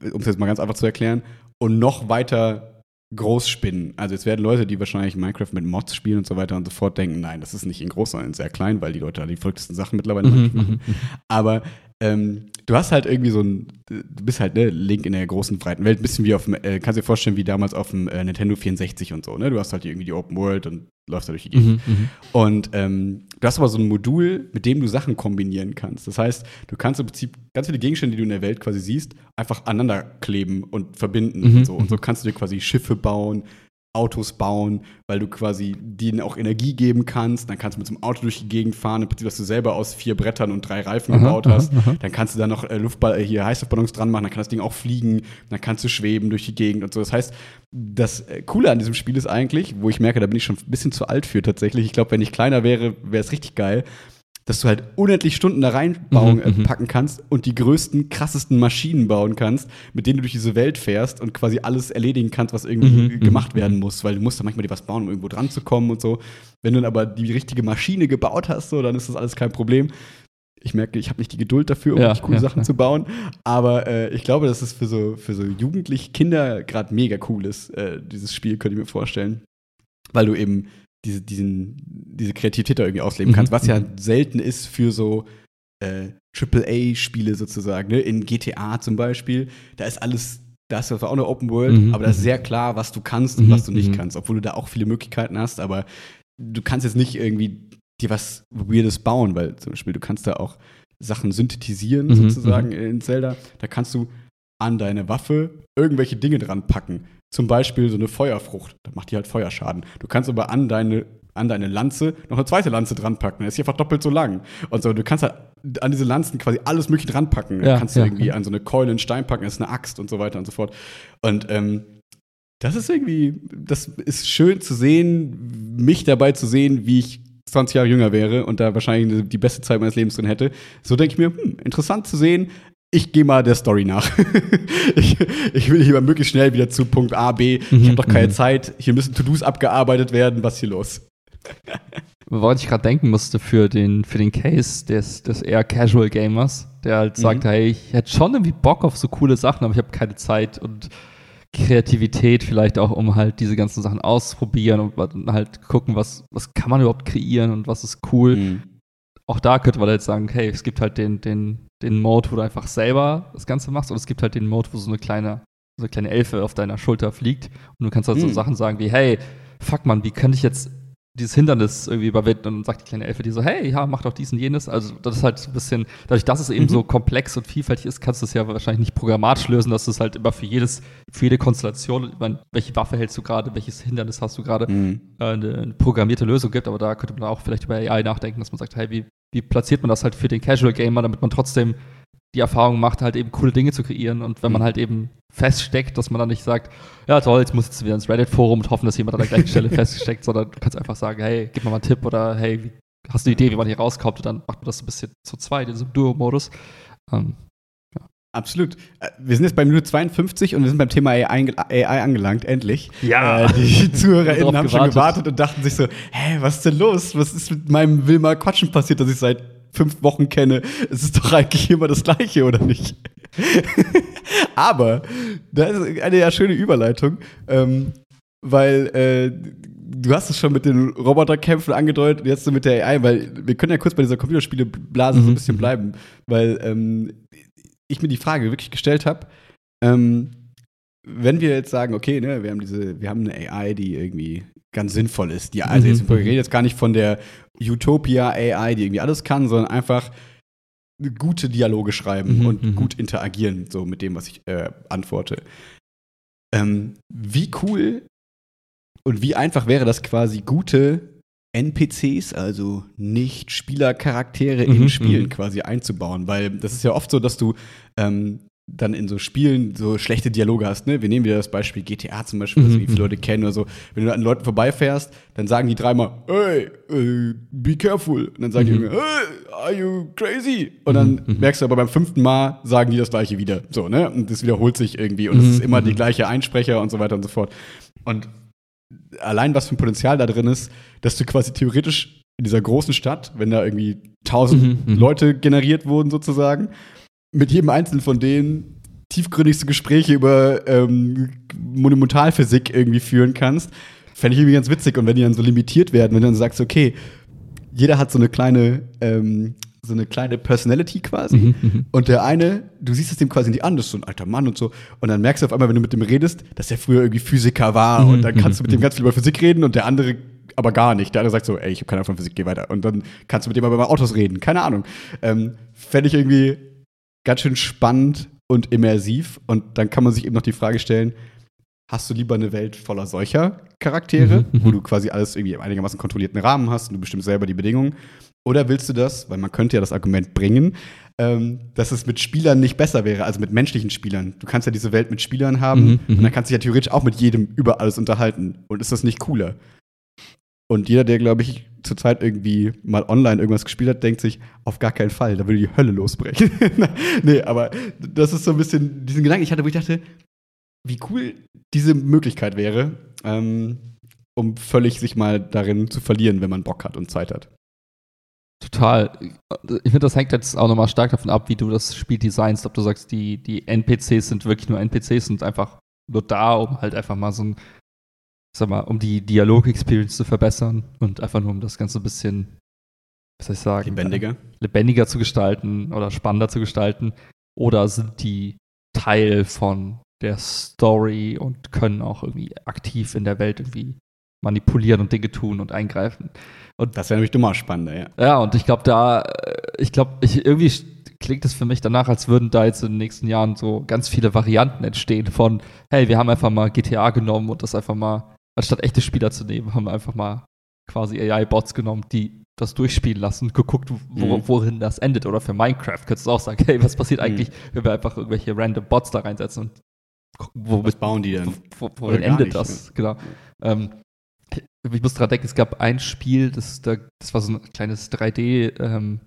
um es jetzt mal ganz einfach zu erklären, und noch weiter groß spinnen. Also es werden Leute, die wahrscheinlich Minecraft mit Mods spielen und so weiter und so fort, denken, nein, das ist nicht in groß, sondern in sehr klein, weil die Leute da die verrücktesten Sachen mittlerweile mhm, machen. Mhm, Aber ähm, du hast halt irgendwie so ein, du bist halt ne, Link in der großen, breiten Welt, ein bisschen wie auf dem, äh, kannst dir vorstellen, wie damals auf dem äh, Nintendo 64 und so, ne? Du hast halt irgendwie die Open World und läufst da durch die Gegend. Mhm, mhm, und ähm, du hast aber so ein Modul, mit dem du Sachen kombinieren kannst. Das heißt, du kannst im Prinzip ganz viele Gegenstände, die du in der Welt quasi siehst, einfach aneinander kleben und verbinden mhm, und so. Und so kannst du dir quasi Schiffe bauen, Autos bauen, weil du quasi denen auch Energie geben kannst. Dann kannst du mit so einem Auto durch die Gegend fahren, im Prinzip, was du selber aus vier Brettern und drei Reifen aha, gebaut hast. Aha, aha. Dann kannst du da noch äh, Luftball, äh, hier Heißluftballons dran machen, dann kann das Ding auch fliegen, dann kannst du schweben durch die Gegend und so. Das heißt, das äh, Coole an diesem Spiel ist eigentlich, wo ich merke, da bin ich schon ein bisschen zu alt für tatsächlich. Ich glaube, wenn ich kleiner wäre, wäre es richtig geil dass du halt unendlich Stunden da reinpacken mhm, äh, mhm. kannst und die größten, krassesten Maschinen bauen kannst, mit denen du durch diese Welt fährst und quasi alles erledigen kannst, was irgendwie mhm, mhm gemacht mhm. werden muss, weil du musst da manchmal dir was bauen, um irgendwo dran zu kommen und so. Wenn du dann aber die richtige Maschine gebaut hast, so, dann ist das alles kein Problem. Ich merke, ich habe nicht die Geduld dafür, um ja, coole ja, Sachen ja. zu bauen. Aber äh, ich glaube, dass es für so, für so jugendliche Kinder gerade mega cool ist, äh, dieses Spiel, könnte ich mir vorstellen. Weil du eben diese, diesen, diese Kreativität da irgendwie ausleben kannst, mhm. was ja mhm. selten ist für so äh, AAA-Spiele sozusagen, ne? in GTA zum Beispiel, da ist alles, da ist zwar auch eine Open World, mhm. aber da ist mhm. sehr klar, was du kannst und mhm. was du nicht kannst, obwohl du da auch viele Möglichkeiten hast, aber du kannst jetzt nicht irgendwie dir was Weirdes bauen, weil zum Beispiel du kannst da auch Sachen synthetisieren, mhm, sozusagen in Zelda. Da kannst du an deine Waffe irgendwelche Dinge dran packen. Zum Beispiel so eine Feuerfrucht. Da macht die halt Feuerschaden. Du kannst aber an deine, an deine Lanze noch eine zweite Lanze dran packen. Dann ist die einfach doppelt so lang. Und so, du kannst halt an diese Lanzen quasi alles Mögliche dran packen. Ja, kannst du ja. irgendwie an so eine Keule einen Stein packen, das ist eine Axt und so weiter und so fort. Und ähm, das ist irgendwie, das ist schön zu sehen, mich dabei zu sehen, wie ich 20 Jahre jünger wäre und da wahrscheinlich die beste Zeit meines Lebens drin hätte. So denke ich mir, hm, interessant zu sehen. Ich gehe mal der Story nach. ich, ich, will hier mal möglichst schnell wieder zu Punkt A, B. Ich habe doch keine mhm. Zeit. Hier müssen To-Dos abgearbeitet werden. Was ist hier los? Woran ich gerade denken musste für den, für den Case des, des eher Casual Gamers, der halt sagt, mhm. hey, ich hätte schon irgendwie Bock auf so coole Sachen, aber ich habe keine Zeit und Kreativität vielleicht auch, um halt diese ganzen Sachen auszuprobieren und halt gucken, was, was kann man überhaupt kreieren und was ist cool. Mhm. Auch da könnte man jetzt sagen, hey, es gibt halt den, den, den Mode, wo du einfach selber das Ganze machst und es gibt halt den Mode, wo so eine kleine, so eine kleine Elfe auf deiner Schulter fliegt und du kannst halt mhm. so Sachen sagen wie, hey, fuck man, wie könnte ich jetzt dieses Hindernis irgendwie überwinden und dann sagt die kleine Elfe dir so, hey, ja, mach doch dies und jenes. Also das ist halt so ein bisschen, dadurch, dass es eben mhm. so komplex und vielfältig ist, kannst du es ja wahrscheinlich nicht programmatisch lösen, dass du es halt immer für jedes, für jede Konstellation, ich meine, welche Waffe hältst du gerade, welches Hindernis hast du gerade, mhm. äh, eine, eine, programmierte Lösung gibt, aber da könnte man auch vielleicht über AI nachdenken, dass man sagt, hey, wie, wie platziert man das halt für den Casual Gamer, damit man trotzdem die Erfahrung macht, halt eben coole Dinge zu kreieren. Und wenn man mhm. halt eben feststeckt, dass man dann nicht sagt, ja toll, jetzt muss jetzt wieder ins Reddit-Forum und hoffen, dass jemand an der gleichen Stelle feststeckt, sondern du kannst einfach sagen, hey, gib mir mal einen Tipp oder hey, hast du eine Idee, wie man hier rauskommt? Und dann macht man das ein bisschen zu zweit in so einem Duo-Modus. Ähm, ja. Absolut. Äh, wir sind jetzt bei Minute 52 und wir sind beim Thema AI, AI angelangt, endlich. Ja. Äh, die ZuhörerInnen haben schon gewartet und dachten sich so, hä, was ist denn los? Was ist mit meinem Wilmar Quatschen passiert, dass ich seit fünf Wochen kenne. Es ist doch eigentlich immer das Gleiche, oder nicht? Aber das ist eine ja schöne Überleitung, ähm, weil äh, du hast es schon mit den Roboterkämpfen angedeutet und jetzt mit der AI, weil wir können ja kurz bei dieser Computerspieleblase mhm. so ein bisschen bleiben, weil ähm, ich mir die Frage wirklich gestellt habe, ähm, wenn wir jetzt sagen, okay, ne, wir haben diese, wir haben eine AI, die irgendwie ganz sinnvoll ist. Die, also jetzt, wir reden jetzt gar nicht von der Utopia AI, die irgendwie alles kann, sondern einfach gute Dialoge schreiben mhm, und mhm. gut interagieren, so mit dem, was ich äh, antworte. Ähm, wie cool und wie einfach wäre das quasi, gute NPCs, also nicht Spielercharaktere mhm, in Spielen mhm. quasi einzubauen, weil das ist ja oft so, dass du ähm, dann in so Spielen so schlechte Dialoge hast, ne? Wir nehmen wieder das Beispiel GTA zum Beispiel, mhm. viele Leute kennen oder so. Wenn du an Leuten vorbeifährst, dann sagen die dreimal, hey, uh, be careful. Und dann sagen mhm. die, hey, are you crazy? Und dann mhm. merkst du aber beim fünften Mal sagen die das gleiche wieder. So, ne? Und das wiederholt sich irgendwie. Und es ist immer die mhm. gleiche Einsprecher und so weiter und so fort. Und allein was für ein Potenzial da drin ist, dass du quasi theoretisch in dieser großen Stadt, wenn da irgendwie tausend mhm. Leute generiert wurden sozusagen, mit jedem einzelnen von denen tiefgründigste Gespräche über ähm, Monumentalphysik irgendwie führen kannst, fände ich irgendwie ganz witzig. Und wenn die dann so limitiert werden, wenn du dann sagst, okay, jeder hat so eine kleine, ähm, so eine kleine Personality quasi. Mhm, mhm, und der eine, du siehst es dem quasi nicht an, das ist so ein alter Mann und so. Und dann merkst du auf einmal, wenn du mit dem redest, dass er früher irgendwie Physiker war. Mhm, und dann kannst du mit dem ganz viel über Physik reden und der andere aber gar nicht. Der andere sagt so, ey, ich habe keine Ahnung von Physik, geh weiter. Und dann kannst du mit dem aber über Autos reden. Keine Ahnung. Ähm, Fände ich irgendwie ganz schön spannend und immersiv. Und dann kann man sich eben noch die Frage stellen, hast du lieber eine Welt voller solcher Charaktere, mhm, wo mhm. du quasi alles irgendwie im einigermaßen kontrollierten Rahmen hast und du bestimmst selber die Bedingungen? Oder willst du das, weil man könnte ja das Argument bringen, ähm, dass es mit Spielern nicht besser wäre, also mit menschlichen Spielern. Du kannst ja diese Welt mit Spielern haben mhm, und dann kannst du dich ja theoretisch auch mit jedem über alles unterhalten. Und ist das nicht cooler? Und jeder, der, glaube ich, zurzeit irgendwie mal online irgendwas gespielt hat, denkt sich, auf gar keinen Fall, da würde die Hölle losbrechen. nee, aber das ist so ein bisschen diesen Gedanken, ich hatte, wo ich dachte, wie cool diese Möglichkeit wäre, ähm, um völlig sich mal darin zu verlieren, wenn man Bock hat und Zeit hat. Total. Ich finde, das hängt jetzt auch nochmal stark davon ab, wie du das Spiel designst. Ob du sagst, die, die NPCs sind wirklich nur NPCs, sind einfach nur da, um halt einfach mal so ein sag mal, um die Dialog-Experience zu verbessern und einfach nur um das Ganze ein bisschen was soll ich sagen? Lebendiger. lebendiger zu gestalten oder spannender zu gestalten? Oder sind die Teil von der Story und können auch irgendwie aktiv in der Welt irgendwie manipulieren und Dinge tun und eingreifen. Und das wäre nämlich dummer spannender, ja. Ja, und ich glaube, da, ich glaube, ich, irgendwie klingt es für mich danach, als würden da jetzt in den nächsten Jahren so ganz viele Varianten entstehen von, hey, wir haben einfach mal GTA genommen und das einfach mal, anstatt echte Spieler zu nehmen, haben wir einfach mal quasi AI-Bots genommen, die das durchspielen lassen, geguckt, wo, mhm. worin das endet. Oder für Minecraft könntest du auch sagen, hey, was passiert mhm. eigentlich, wenn wir einfach irgendwelche random Bots da reinsetzen und gucken, womit, was bauen die denn? Wo, worin endet nicht, das? Ne? Genau. Ähm, ich muss daran denken, es gab ein Spiel, das, das war so ein kleines 3D ähm,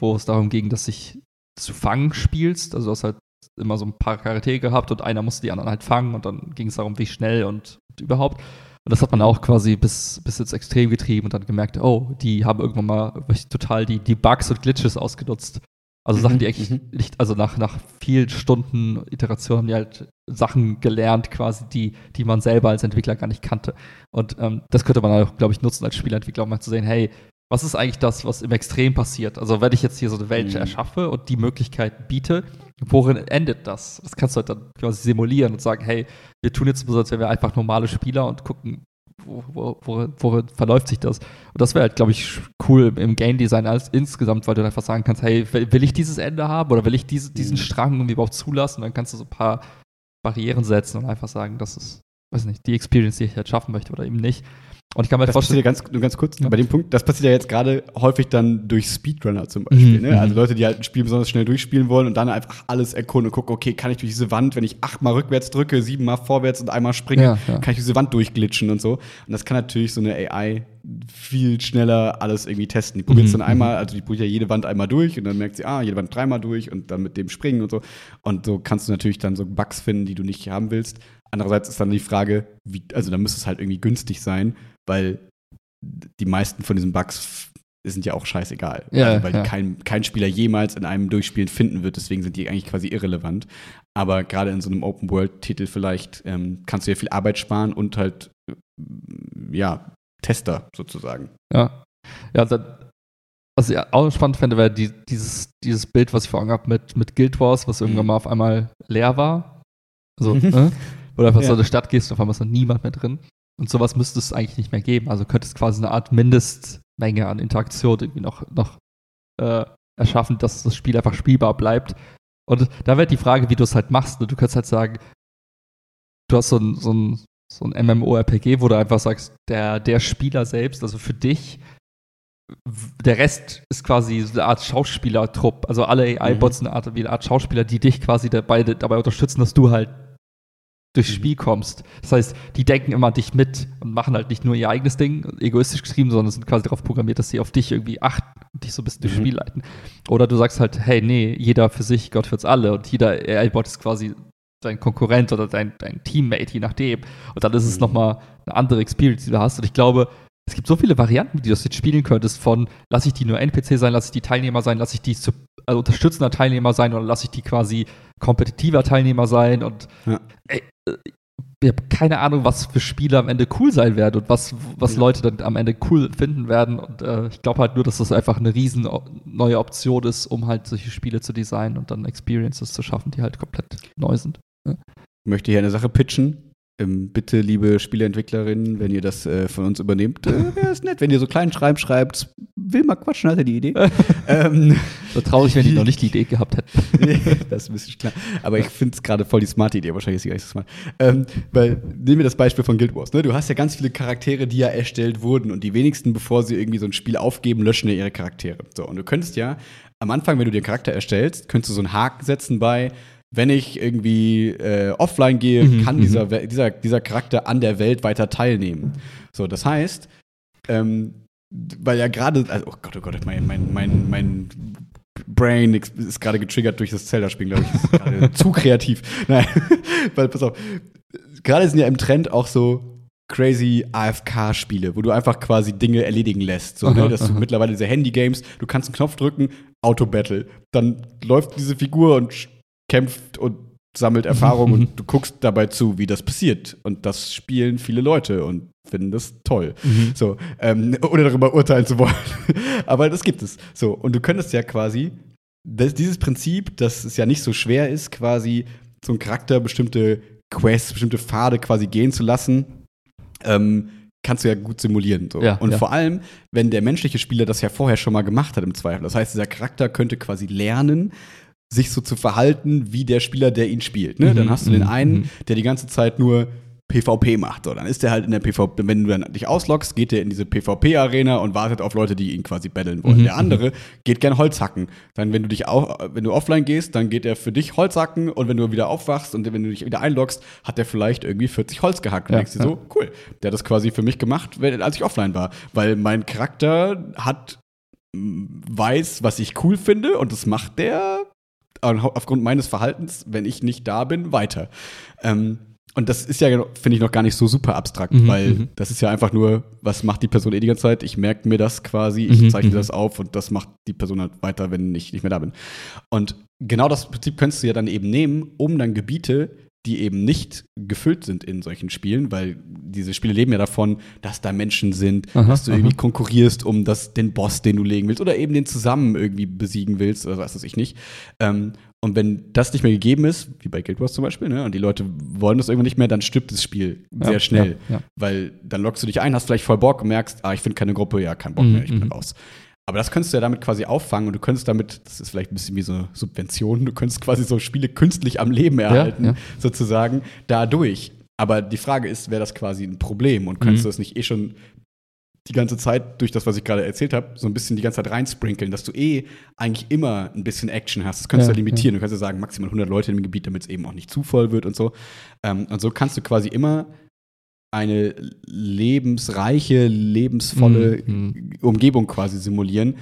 wo es darum ging, dass sich zu fangen spielst. Also du hast halt immer so ein paar Charaktere gehabt und einer musste die anderen halt fangen und dann ging es darum, wie schnell und, und, überhaupt. Und das hat man auch quasi bis, bis ins Extrem getrieben und dann gemerkt, oh, die haben irgendwann mal total die, die Bugs und Glitches ausgenutzt. Also Sachen, die mhm, eigentlich mhm. nicht, also nach, nach vielen Stunden Iteration haben die halt Sachen gelernt, quasi, die, die man selber als Entwickler gar nicht kannte. Und ähm, das könnte man auch, glaube ich, nutzen als Spielentwickler, um mal zu sehen, hey, was ist eigentlich das, was im Extrem passiert? Also, wenn ich jetzt hier so eine Welt mhm. erschaffe und die Möglichkeit biete, worin endet das? Das kannst du halt dann quasi simulieren und sagen, hey, wir tun jetzt so, als wären wir einfach normale Spieler und gucken, wo, wo, wo, worin verläuft sich das? Und das wäre halt, glaube ich, cool im Game Design als insgesamt, weil du einfach sagen kannst, hey, will ich dieses Ende haben oder will ich diese, diesen mhm. Strang irgendwie überhaupt zulassen? Dann kannst du so ein paar Barrieren setzen und einfach sagen, das ist, weiß nicht, die Experience, die ich jetzt schaffen möchte oder eben nicht. Und ich kann mir das vorstellen. Passiert ja ganz, nur ganz kurz, ja. bei dem Punkt, das passiert ja jetzt gerade häufig dann durch Speedrunner zum Beispiel. Mhm. Ne? Also mhm. Leute, die halt ein Spiel besonders schnell durchspielen wollen und dann einfach alles erkunden und gucken, okay, kann ich durch diese Wand, wenn ich achtmal rückwärts drücke, siebenmal vorwärts und einmal springe, ja, kann ich diese Wand durchglitschen und so. Und das kann natürlich so eine AI viel schneller alles irgendwie testen. Die probiert es mhm. dann einmal, mhm. also die probiert ja jede Wand einmal durch und dann merkt sie, ah, jede Wand dreimal durch und dann mit dem springen und so. Und so kannst du natürlich dann so Bugs finden, die du nicht haben willst. Andererseits ist dann die Frage, wie, also da müsste es halt irgendwie günstig sein, weil die meisten von diesen Bugs sind ja auch scheißegal. Ja, also, weil ja. kein, kein Spieler jemals in einem Durchspielen finden wird, deswegen sind die eigentlich quasi irrelevant. Aber gerade in so einem Open-World-Titel vielleicht ähm, kannst du ja viel Arbeit sparen und halt, äh, ja, Tester sozusagen. Ja. Ja, dann, was ich auch spannend fände, wäre die, dieses, dieses Bild, was ich vor Augen habe mit, mit Guild Wars, was irgendwann mhm. mal auf einmal leer war. Also, mhm. ne? Oder einfach ja. so in eine Stadt gehst und auf einmal ist da niemand mehr drin. Und sowas müsste es eigentlich nicht mehr geben. Also könnte es quasi eine Art Mindestmenge an Interaktion irgendwie noch, noch äh, erschaffen, dass das Spiel einfach spielbar bleibt. Und da wird die Frage, wie du es halt machst. Du könntest halt sagen, du hast so ein, so ein, so ein MMORPG, wo du einfach sagst, der, der Spieler selbst, also für dich, der Rest ist quasi eine Art Schauspielertrupp. Also alle AI-Bots mhm. eine Art, wie eine Art Schauspieler, die dich quasi dabei, dabei unterstützen, dass du halt durchs mhm. Spiel kommst. Das heißt, die denken immer an dich mit und machen halt nicht nur ihr eigenes Ding, egoistisch geschrieben, sondern sind quasi darauf programmiert, dass sie auf dich irgendwie achten und dich so ein bisschen mhm. durchs Spiel leiten. Oder du sagst halt, hey, nee, jeder für sich, Gott für uns alle und jeder AI-Bot ist quasi dein Konkurrent oder dein, dein Teammate, je nachdem. Und dann ist es mhm. nochmal eine andere Experience, die du hast. Und ich glaube, es gibt so viele Varianten, wie du das jetzt spielen könntest, von lasse ich die nur NPC sein, lasse ich die Teilnehmer sein, lasse ich die zu, also unterstützender Teilnehmer sein oder lasse ich die quasi kompetitiver Teilnehmer sein und ja. ey, ich habe keine Ahnung, was für Spiele am Ende cool sein werden und was, was ja. Leute dann am Ende cool finden werden. Und äh, ich glaube halt nur, dass das einfach eine riesen neue Option ist, um halt solche Spiele zu designen und dann Experiences zu schaffen, die halt komplett neu sind. Ja. Ich möchte hier eine Sache pitchen. Ähm, bitte, liebe Spieleentwicklerinnen, wenn ihr das äh, von uns übernehmt, äh, wäre es nett, wenn ihr so kleinen Schreiben schreibt, will mal quatschen, hat er die Idee. ähm, so traurig, wenn die noch nicht die Idee gehabt hätten. das ist ein bisschen klar. Aber ich finde es gerade voll die smarte Idee, wahrscheinlich ist sie gar nicht so smart. Ähm, weil, nehmen wir das Beispiel von Guild Wars. Ne? Du hast ja ganz viele Charaktere, die ja erstellt wurden und die wenigsten, bevor sie irgendwie so ein Spiel aufgeben, löschen ja ihre Charaktere. So, und du könntest ja am Anfang, wenn du den Charakter erstellst, könntest du so einen Haken setzen bei wenn ich irgendwie äh, offline gehe, mhm, kann dieser, mhm. dieser, dieser Charakter an der Welt weiter teilnehmen. So, das heißt, ähm, weil ja gerade, also, oh Gott, oh Gott, mein, mein, mein, mein Brain ist gerade getriggert durch das Zelda-Spiel, glaube ich. Ist gerade zu kreativ. Nein, weil, pass auf, gerade sind ja im Trend auch so crazy AFK-Spiele, wo du einfach quasi Dinge erledigen lässt. So, ne? aha, ne? Dass aha. du mittlerweile diese Handy-Games, du kannst einen Knopf drücken, Auto-Battle. Dann läuft diese Figur und kämpft und sammelt Erfahrung und du guckst dabei zu, wie das passiert. Und das spielen viele Leute und finden das toll. Mhm. So, ähm, ohne darüber urteilen zu wollen. Aber das gibt es. So, und du könntest ja quasi das, dieses Prinzip, dass es ja nicht so schwer ist, quasi so einen Charakter bestimmte Quests, bestimmte Pfade quasi gehen zu lassen, ähm, kannst du ja gut simulieren. So. Ja, und ja. vor allem, wenn der menschliche Spieler das ja vorher schon mal gemacht hat im Zweifel. Das heißt, dieser Charakter könnte quasi lernen, sich so zu verhalten wie der Spieler, der ihn spielt. Ne? Mhm, dann hast du den mhm, einen, mhm. der die ganze Zeit nur PvP macht. So, dann ist der halt in der PvP, wenn du dann dich ausloggst, geht der in diese PvP-Arena und wartet auf Leute, die ihn quasi battlen wollen. Mhm. Der andere geht gern Holz hacken. Dann, wenn du dich auch, wenn du offline gehst, dann geht er für dich Holz hacken und wenn du wieder aufwachst und wenn du dich wieder einloggst, hat der vielleicht irgendwie 40 Holz gehackt. Und ja, denkst dir so, cool, der hat das quasi für mich gemacht, als ich offline war. Weil mein Charakter hat weiß, was ich cool finde und das macht der aufgrund meines Verhaltens, wenn ich nicht da bin, weiter. Ähm, und das ist ja, finde ich, noch gar nicht so super abstrakt, mhm, weil mhm. das ist ja einfach nur, was macht die Person eh die ganze Zeit? Ich merke mir das quasi, ich mhm, zeichne mhm. das auf und das macht die Person halt weiter, wenn ich nicht mehr da bin. Und genau das Prinzip könntest du ja dann eben nehmen, um dann Gebiete die eben nicht gefüllt sind in solchen Spielen, weil diese Spiele leben ja davon, dass da Menschen sind, aha, dass du irgendwie aha. konkurrierst um das, den Boss, den du legen willst, oder eben den zusammen irgendwie besiegen willst, oder was weiß ich nicht. Ähm, und wenn das nicht mehr gegeben ist, wie bei Guild Wars zum Beispiel, ne, und die Leute wollen das irgendwann nicht mehr, dann stirbt das Spiel ja, sehr schnell. Ja, ja. Weil dann lockst du dich ein, hast vielleicht voll Bock und merkst, ah, ich finde keine Gruppe, ja, kein Bock mhm, mehr, ich bin mhm. raus. Aber das könntest du ja damit quasi auffangen und du könntest damit, das ist vielleicht ein bisschen wie so eine Subvention, du könntest quasi so Spiele künstlich am Leben erhalten, ja, ja. sozusagen, dadurch. Aber die Frage ist, wäre das quasi ein Problem und könntest mhm. du das nicht eh schon die ganze Zeit durch das, was ich gerade erzählt habe, so ein bisschen die ganze Zeit reinsprinkeln, dass du eh eigentlich immer ein bisschen Action hast. Das könntest ja, du limitieren. Ja. Du kannst ja sagen, maximal 100 Leute im Gebiet, damit es eben auch nicht zu voll wird und so. Ähm, und so kannst du quasi immer eine lebensreiche, lebensvolle mhm. Umgebung quasi simulieren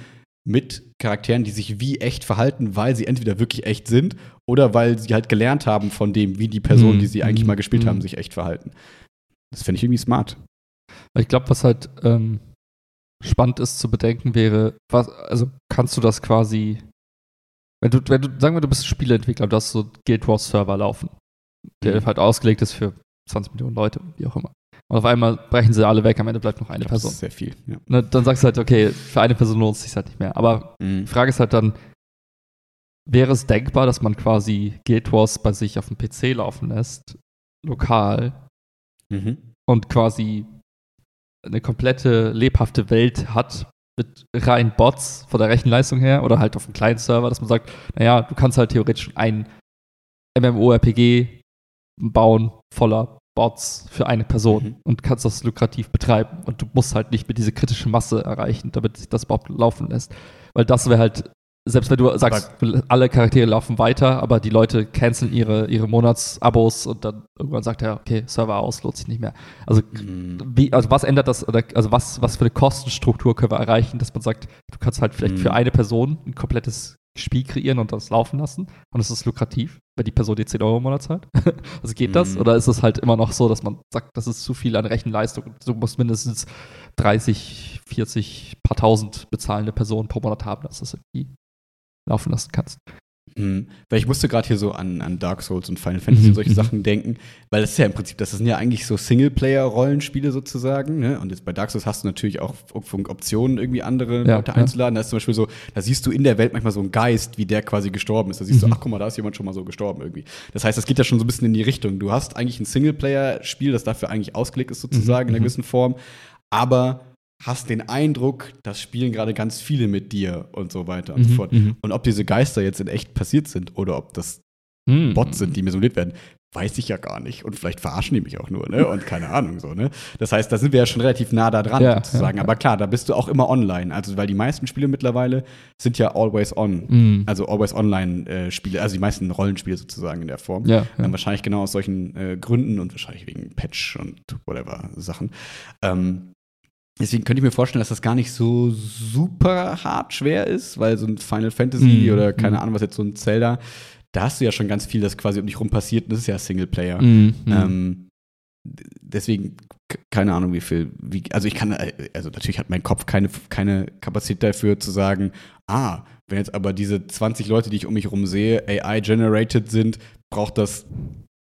mit Charakteren, die sich wie echt verhalten, weil sie entweder wirklich echt sind oder weil sie halt gelernt haben von dem, wie die Personen, mhm. die sie eigentlich mal gespielt mhm. haben, sich echt verhalten. Das finde ich irgendwie smart. Ich glaube, was halt ähm, spannend ist zu bedenken wäre, was, also kannst du das quasi, wenn du, wenn du, sagen wir, du bist Spieleentwickler, du hast so Guild Wars Server laufen, der mhm. halt ausgelegt ist für 20 Millionen Leute, wie auch immer. Und auf einmal brechen sie alle weg, am Ende bleibt noch eine Person. Das ist sehr viel. Ja. Ne, dann sagst du halt, okay, für eine Person lohnt es sich halt nicht mehr. Aber mhm. die Frage ist halt dann, wäre es denkbar, dass man quasi Guild Wars bei sich auf dem PC laufen lässt, lokal, mhm. und quasi eine komplette lebhafte Welt hat mit rein Bots von der Rechenleistung her oder halt auf einem kleinen Server, dass man sagt, naja, du kannst halt theoretisch ein MMORPG bauen voller Bots für eine Person mhm. und kannst das lukrativ betreiben. Und du musst halt nicht mehr diese kritische Masse erreichen, damit sich das überhaupt laufen lässt. Weil das wäre halt, selbst wenn du sagst, aber alle Charaktere laufen weiter, aber die Leute canceln ihre, ihre Monatsabos und dann irgendwann sagt er, okay, Server aus, lohnt sich nicht mehr. Also, mhm. wie, also was ändert das, oder, also was, was für eine Kostenstruktur können wir erreichen, dass man sagt, du kannst halt vielleicht mhm. für eine Person ein komplettes Spiel kreieren und das laufen lassen und es ist lukrativ, wenn die Person die 10 Euro im Monat zahlt? also geht das? Mhm. Oder ist es halt immer noch so, dass man sagt, das ist zu viel an Rechenleistung? Du musst mindestens 30, 40, paar tausend bezahlende Personen pro Monat haben, dass du das irgendwie laufen lassen kannst. Mhm. Weil ich musste gerade hier so an, an Dark Souls und Final Fantasy mhm. und solche mhm. Sachen denken, weil das ist ja im Prinzip, das sind ja eigentlich so Singleplayer-Rollenspiele sozusagen. Ne? Und jetzt bei Dark Souls hast du natürlich auch Optionen, irgendwie andere ja, Leute einzuladen. Ja. Da ist zum Beispiel so, da siehst du in der Welt manchmal so einen Geist, wie der quasi gestorben ist. Da siehst mhm. du, ach guck mal, da ist jemand schon mal so gestorben irgendwie. Das heißt, das geht ja schon so ein bisschen in die Richtung. Du hast eigentlich ein Singleplayer-Spiel, das dafür eigentlich ausgelegt ist sozusagen mhm. in einer gewissen Form, aber hast den Eindruck, das spielen gerade ganz viele mit dir und so weiter und mhm, so fort. Mhm. Und ob diese Geister jetzt in echt passiert sind oder ob das mhm. Bots sind, die missioniert werden, weiß ich ja gar nicht. Und vielleicht verarschen die mich auch nur, ne? Und keine Ahnung so, ne? Das heißt, da sind wir ja schon relativ nah da dran, ja, sozusagen. Ja, ja. Aber klar, da bist du auch immer online. Also, weil die meisten Spiele mittlerweile sind ja always on. Mhm. Also always online äh, Spiele, also die meisten Rollenspiele sozusagen in der Form. Ja, Dann wahrscheinlich genau aus solchen äh, Gründen und wahrscheinlich wegen Patch und whatever Sachen. Ähm, Deswegen könnte ich mir vorstellen, dass das gar nicht so super hart schwer ist, weil so ein Final Fantasy mm, oder keine mm. Ahnung, was jetzt so ein Zelda, da hast du ja schon ganz viel, das quasi um dich rum passiert und das ist ja Singleplayer. Mm, ähm, deswegen, keine Ahnung, wie viel, wie, also ich kann, also natürlich hat mein Kopf keine, keine Kapazität dafür zu sagen, ah, Wenn jetzt aber diese 20 Leute, die ich um mich herum sehe, AI-generated sind, braucht das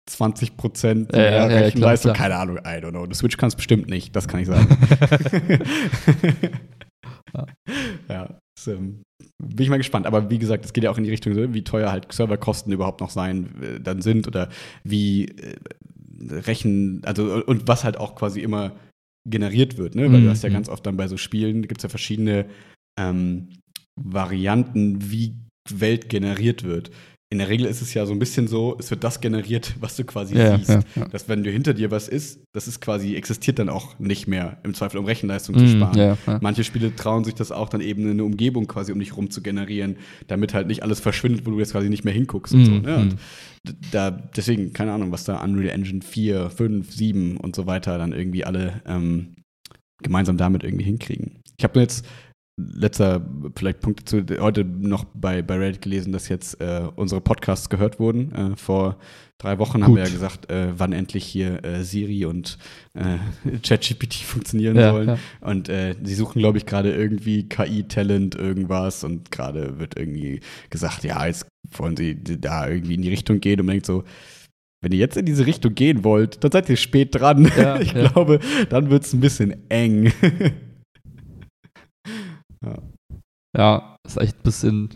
20 Prozent mehr ja, Rechenleistung. Ja, Keine Ahnung, I don't know. The Switch kann es bestimmt nicht, das kann ich sagen. ja, ja das, ähm, bin ich mal gespannt. Aber wie gesagt, es geht ja auch in die Richtung, wie teuer halt Serverkosten überhaupt noch sein äh, dann sind oder wie äh, Rechen, also und was halt auch quasi immer generiert wird, ne? Weil mhm. du hast ja mhm. ganz oft dann bei so Spielen, gibt es ja verschiedene ähm, Varianten, wie Welt generiert wird in der Regel ist es ja so ein bisschen so, es wird das generiert, was du quasi ja, siehst. Ja, ja. Dass wenn du hinter dir was ist, das ist quasi, existiert dann auch nicht mehr, im Zweifel um Rechenleistung zu mhm, sparen. Manche Spiele trauen sich das auch dann eben eine Umgebung quasi um dich rum zu generieren, damit halt nicht alles verschwindet, wo du jetzt quasi nicht mehr hinguckst und so. Ne? Und mhm. da, deswegen, keine Ahnung, was da Unreal Engine 4, 5, 7 und so weiter dann irgendwie alle ähm, gemeinsam damit irgendwie hinkriegen. Ich habe jetzt letzter vielleicht Punkt zu heute noch bei, bei Reddit gelesen, dass jetzt äh, unsere Podcasts gehört wurden. Äh, vor drei Wochen Gut. haben wir ja gesagt, äh, wann endlich hier äh, Siri und äh, ChatGPT funktionieren ja, sollen. Ja. Und äh, sie suchen, glaube ich, gerade irgendwie KI-Talent, irgendwas. Und gerade wird irgendwie gesagt, ja, jetzt wollen sie da irgendwie in die Richtung gehen. Und man denkt so, wenn ihr jetzt in diese Richtung gehen wollt, dann seid ihr spät dran. Ja, ich glaube, dann wird es ein bisschen eng. Ja. ja, ist echt ein bisschen,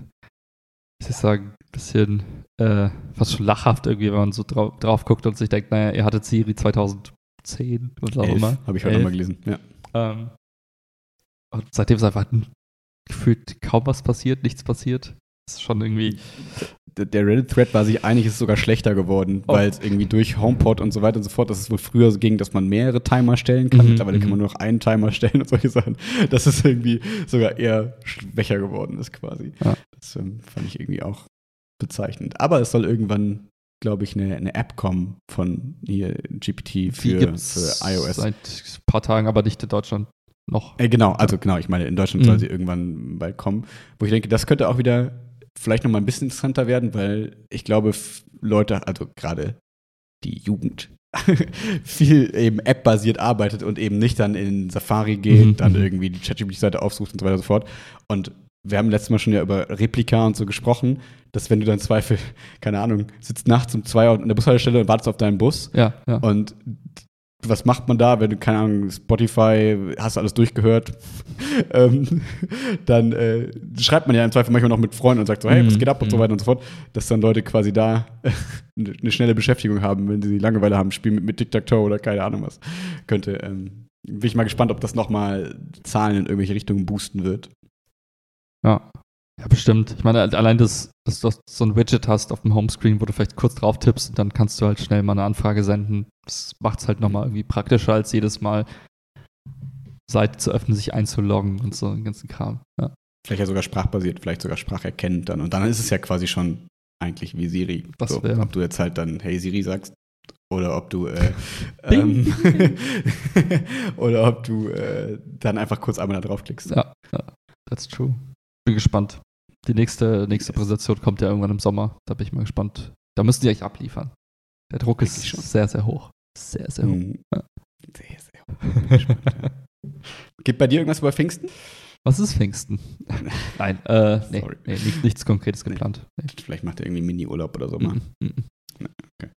wie soll ich sagen, ein bisschen äh, fast schon lachhaft irgendwie, wenn man so drauf, drauf guckt und sich denkt, naja, ihr hattet Siri 2010 oder auch immer. Habe ich heute nochmal gelesen, ja. Ähm, und seitdem ist einfach gefühlt kaum was passiert, nichts passiert. Das ist schon irgendwie der Reddit-Thread war sich einig, ist sogar schlechter geworden, oh. weil es irgendwie durch HomePod und so weiter und so fort, dass es wohl früher so ging, dass man mehrere Timer stellen kann. Mhm. Mittlerweile kann man mhm. nur noch einen Timer stellen und solche Sachen. Dass es irgendwie sogar eher schwächer geworden ist quasi. Ja. Das ähm, fand ich irgendwie auch bezeichnend. Aber es soll irgendwann, glaube ich, eine, eine App kommen von hier GPT für, für iOS. Seit ein paar Tagen, aber nicht in Deutschland noch. Äh, genau, also genau, ich meine, in Deutschland mhm. soll sie irgendwann bald kommen. Wo ich denke, das könnte auch wieder vielleicht noch mal ein bisschen interessanter werden, weil ich glaube, Leute, also gerade die Jugend, viel eben App-basiert arbeitet und eben nicht dann in Safari geht, mhm. dann mhm. irgendwie die ChatGPT-Seite aufsucht und so weiter und so fort. Und wir haben letztes Mal schon ja über Replika und so gesprochen, dass wenn du dann Zweifel, keine Ahnung, sitzt nachts um zwei Uhr in der Bushaltestelle und wartest auf deinen Bus ja, ja. und was macht man da, wenn du, keine Ahnung, Spotify, hast du alles durchgehört, ähm, dann äh, schreibt man ja im Zweifel manchmal noch mit Freunden und sagt so, hey, was mhm, geht ab und so mhm. weiter und so fort, dass dann Leute quasi da eine schnelle Beschäftigung haben, wenn sie Langeweile haben, spielen mit, mit Tic-Tac-Toe oder keine Ahnung was. Könnte, ähm, bin ich mal gespannt, ob das nochmal Zahlen in irgendwelche Richtungen boosten wird. Ja, ja, bestimmt. Ich meine, allein, dass, dass du so ein Widget hast auf dem Homescreen, wo du vielleicht kurz drauf tippst und dann kannst du halt schnell mal eine Anfrage senden. Das macht es halt nochmal irgendwie praktischer, als jedes Mal Seite zu öffnen, sich einzuloggen und so den ganzen Kram. Ja. Vielleicht ja sogar sprachbasiert, vielleicht sogar spracherkennend dann. Und dann ist es ja quasi schon eigentlich wie Siri. Das so, wär. ob du jetzt halt dann Hey Siri sagst oder ob du äh, ähm, oder ob du äh, dann einfach kurz einmal da draufklickst. Ja, ja, that's true. Bin gespannt. Die nächste, nächste Präsentation kommt ja irgendwann im Sommer. Da bin ich mal gespannt. Da müssen die eigentlich abliefern. Der Druck ist sehr, sehr hoch. Sehr, sehr hoch. Mhm. Ja. Sehr, sehr hoch. Gibt bei dir irgendwas über Pfingsten? Was ist Pfingsten? Nein, äh, nee, nee nicht, nichts Konkretes geplant. Nee. Vielleicht macht er irgendwie Mini-Urlaub oder so mal. Mm -mm. Okay.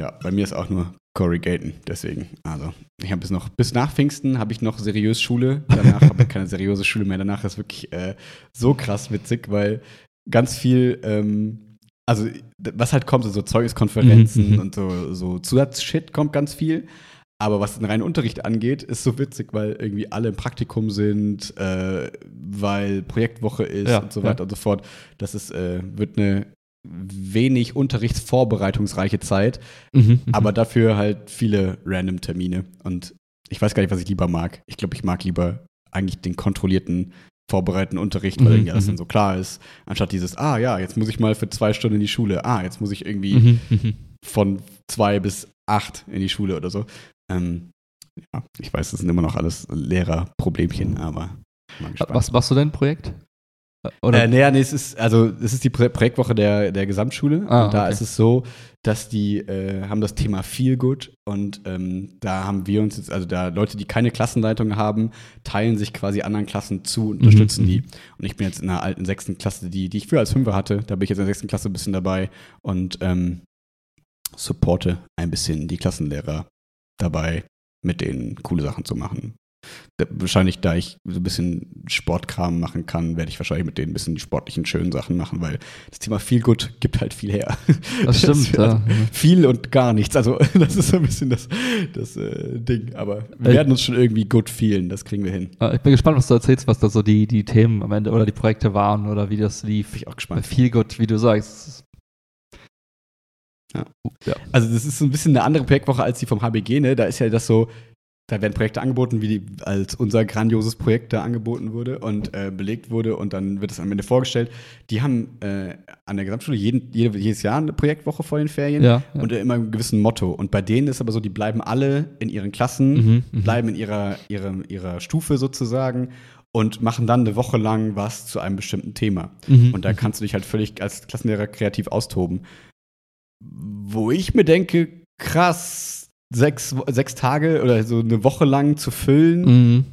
Ja, bei mir ist auch nur Corrigaten, deswegen. Also, ich habe bis noch, bis nach Pfingsten habe ich noch seriös Schule. Danach habe ich keine seriöse Schule mehr. Danach ist wirklich äh, so krass witzig, weil ganz viel, ähm, also was halt kommt, so Zeugniskonferenzen mhm, mhm. und so, so Zusatzshit kommt ganz viel. Aber was den reinen Unterricht angeht, ist so witzig, weil irgendwie alle im Praktikum sind, äh, weil Projektwoche ist ja, und so weiter ja. und so fort. Das ist, äh, wird eine wenig unterrichtsvorbereitungsreiche Zeit, mhm, mhm, aber dafür halt viele random Termine. Und ich weiß gar nicht, was ich lieber mag. Ich glaube, ich mag lieber eigentlich den kontrollierten, vorbereiteten Unterricht, weil mhm, irgendwie alles dann mhm. so klar ist, anstatt dieses, ah ja, jetzt muss ich mal für zwei Stunden in die Schule, ah, jetzt muss ich irgendwie mhm. von zwei bis acht in die Schule oder so. Ähm, ja, ich weiß, das sind immer noch alles Lehrerproblemchen, aber Was machst du denn Projekt? Oder? Äh, nee, nee, es ist, also es ist die Projektwoche der, der Gesamtschule. Ah, und da okay. ist es so, dass die äh, haben das Thema Feel Good und ähm, da haben wir uns jetzt, also da Leute, die keine Klassenleitung haben, teilen sich quasi anderen Klassen zu und unterstützen mhm. die. Und ich bin jetzt in einer alten sechsten Klasse, die, die ich früher als Fünfer hatte, da bin ich jetzt in der sechsten Klasse ein bisschen dabei und ähm, supporte ein bisschen die Klassenlehrer dabei, mit denen coole Sachen zu machen wahrscheinlich, da ich so ein bisschen Sportkram machen kann, werde ich wahrscheinlich mit denen ein bisschen die sportlichen, schönen Sachen machen, weil das Thema viel gut gibt halt viel her. Das stimmt, das ja. Viel und gar nichts. Also, das ist so ein bisschen das, das äh, Ding. Aber wir äh, werden uns schon irgendwie gut fühlen, das kriegen wir hin. Ich bin gespannt, was du erzählst, was da so die, die Themen am Ende oder die Projekte waren oder wie das lief. Bin ich auch gespannt. Viel gut, wie du sagst. Ja. ja. Also, das ist so ein bisschen eine andere Projektwoche als die vom HBG, ne? Da ist ja das so, da werden Projekte angeboten, wie die, als unser grandioses Projekt da angeboten wurde und äh, belegt wurde und dann wird es am Ende vorgestellt. Die haben äh, an der Gesamtschule jeden, jede, jedes Jahr eine Projektwoche vor den Ferien ja, ja. und immer einem gewissen Motto. Und bei denen ist aber so, die bleiben alle in ihren Klassen, mhm, mhm. bleiben in ihrer, ihrer, ihrer Stufe sozusagen und machen dann eine Woche lang was zu einem bestimmten Thema. Mhm, und da mhm. kannst du dich halt völlig als Klassenlehrer kreativ austoben. Wo ich mir denke, krass, sechs, sechs Tage oder so eine Woche lang zu füllen mhm.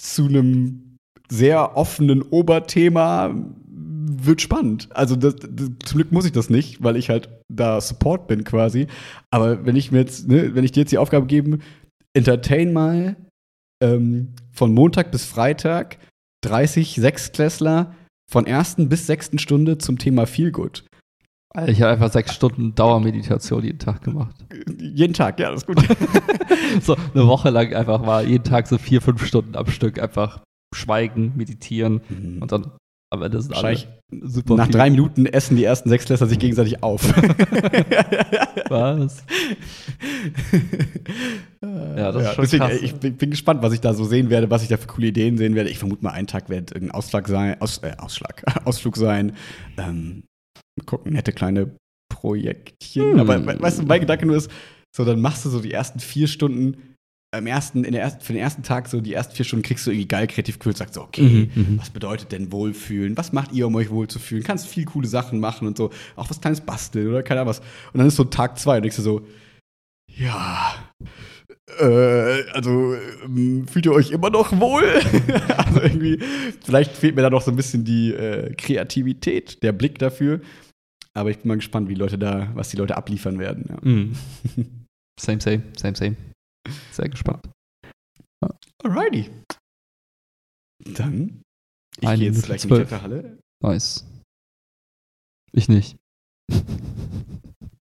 zu einem sehr offenen Oberthema wird spannend. Also das, das, zum Glück muss ich das nicht, weil ich halt da Support bin quasi. Aber wenn ich mir jetzt, ne, wenn ich dir jetzt die Aufgabe gebe, entertain mal ähm, von Montag bis Freitag 30 Sechsklässler von ersten bis sechsten Stunde zum Thema Feelgood. Ich habe einfach sechs Stunden Dauermeditation jeden Tag gemacht. Jeden Tag, ja, das ist gut. so eine Woche lang einfach mal jeden Tag so vier, fünf Stunden am Stück einfach schweigen, meditieren mhm. und dann am Ende sind alle super. Nach viel. drei Minuten essen die ersten sechs Klässler sich gegenseitig auf. was? ja, das ja, ist schon deswegen, krass. Ich bin, bin, gespannt, was ich da so sehen werde, was ich da für coole Ideen sehen werde. Ich vermute mal, einen Tag wird irgendein Ausschlag sein, Aus, äh, Ausschlag, Ausflug sein. Ähm, gucken, nette kleine Projektchen. Hm. Aber weißt du, mein Gedanke nur ist, so, dann machst du so die ersten vier Stunden, am ersten, in der ersten, für den ersten Tag, so die ersten vier Stunden kriegst du irgendwie geil kreativ cool, sagst so, okay, mhm, mhm, was bedeutet denn Wohlfühlen? Was macht ihr, um euch wohlzufühlen? Kannst viel coole Sachen machen und so, auch was kleines basteln oder keine Ahnung was. Und dann ist so Tag zwei und denkst du so, ja, äh, also ähm, fühlt ihr euch immer noch wohl? also irgendwie, vielleicht fehlt mir da noch so ein bisschen die äh, Kreativität, der Blick dafür. Aber ich bin mal gespannt, wie Leute da, was die Leute abliefern werden. Ja. Mm. Same, same, same, same. Sehr gespannt. Alrighty. Dann, ich gehe jetzt gleich in die Kletterhalle. Nice. Ich nicht.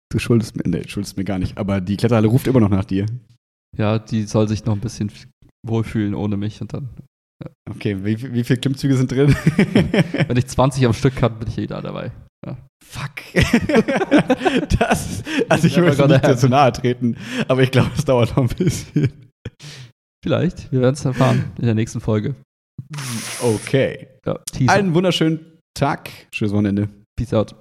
Du schuldest mir, nee, schuldest mir gar nicht, aber die Kletterhalle ruft immer noch nach dir. Ja, die soll sich noch ein bisschen wohlfühlen ohne mich und dann. Ja. Okay, wie, wie viele Klimmzüge sind drin? Wenn ich 20 am Stück kann, bin ich eh da dabei. Ja. Fuck. das, also ich möchte nicht dir zu nahe treten, aber ich glaube, es dauert noch ein bisschen. Vielleicht, wir werden es erfahren in der nächsten Folge. Okay. Ja, Einen wunderschönen Tag. Schönes Wochenende. Peace out.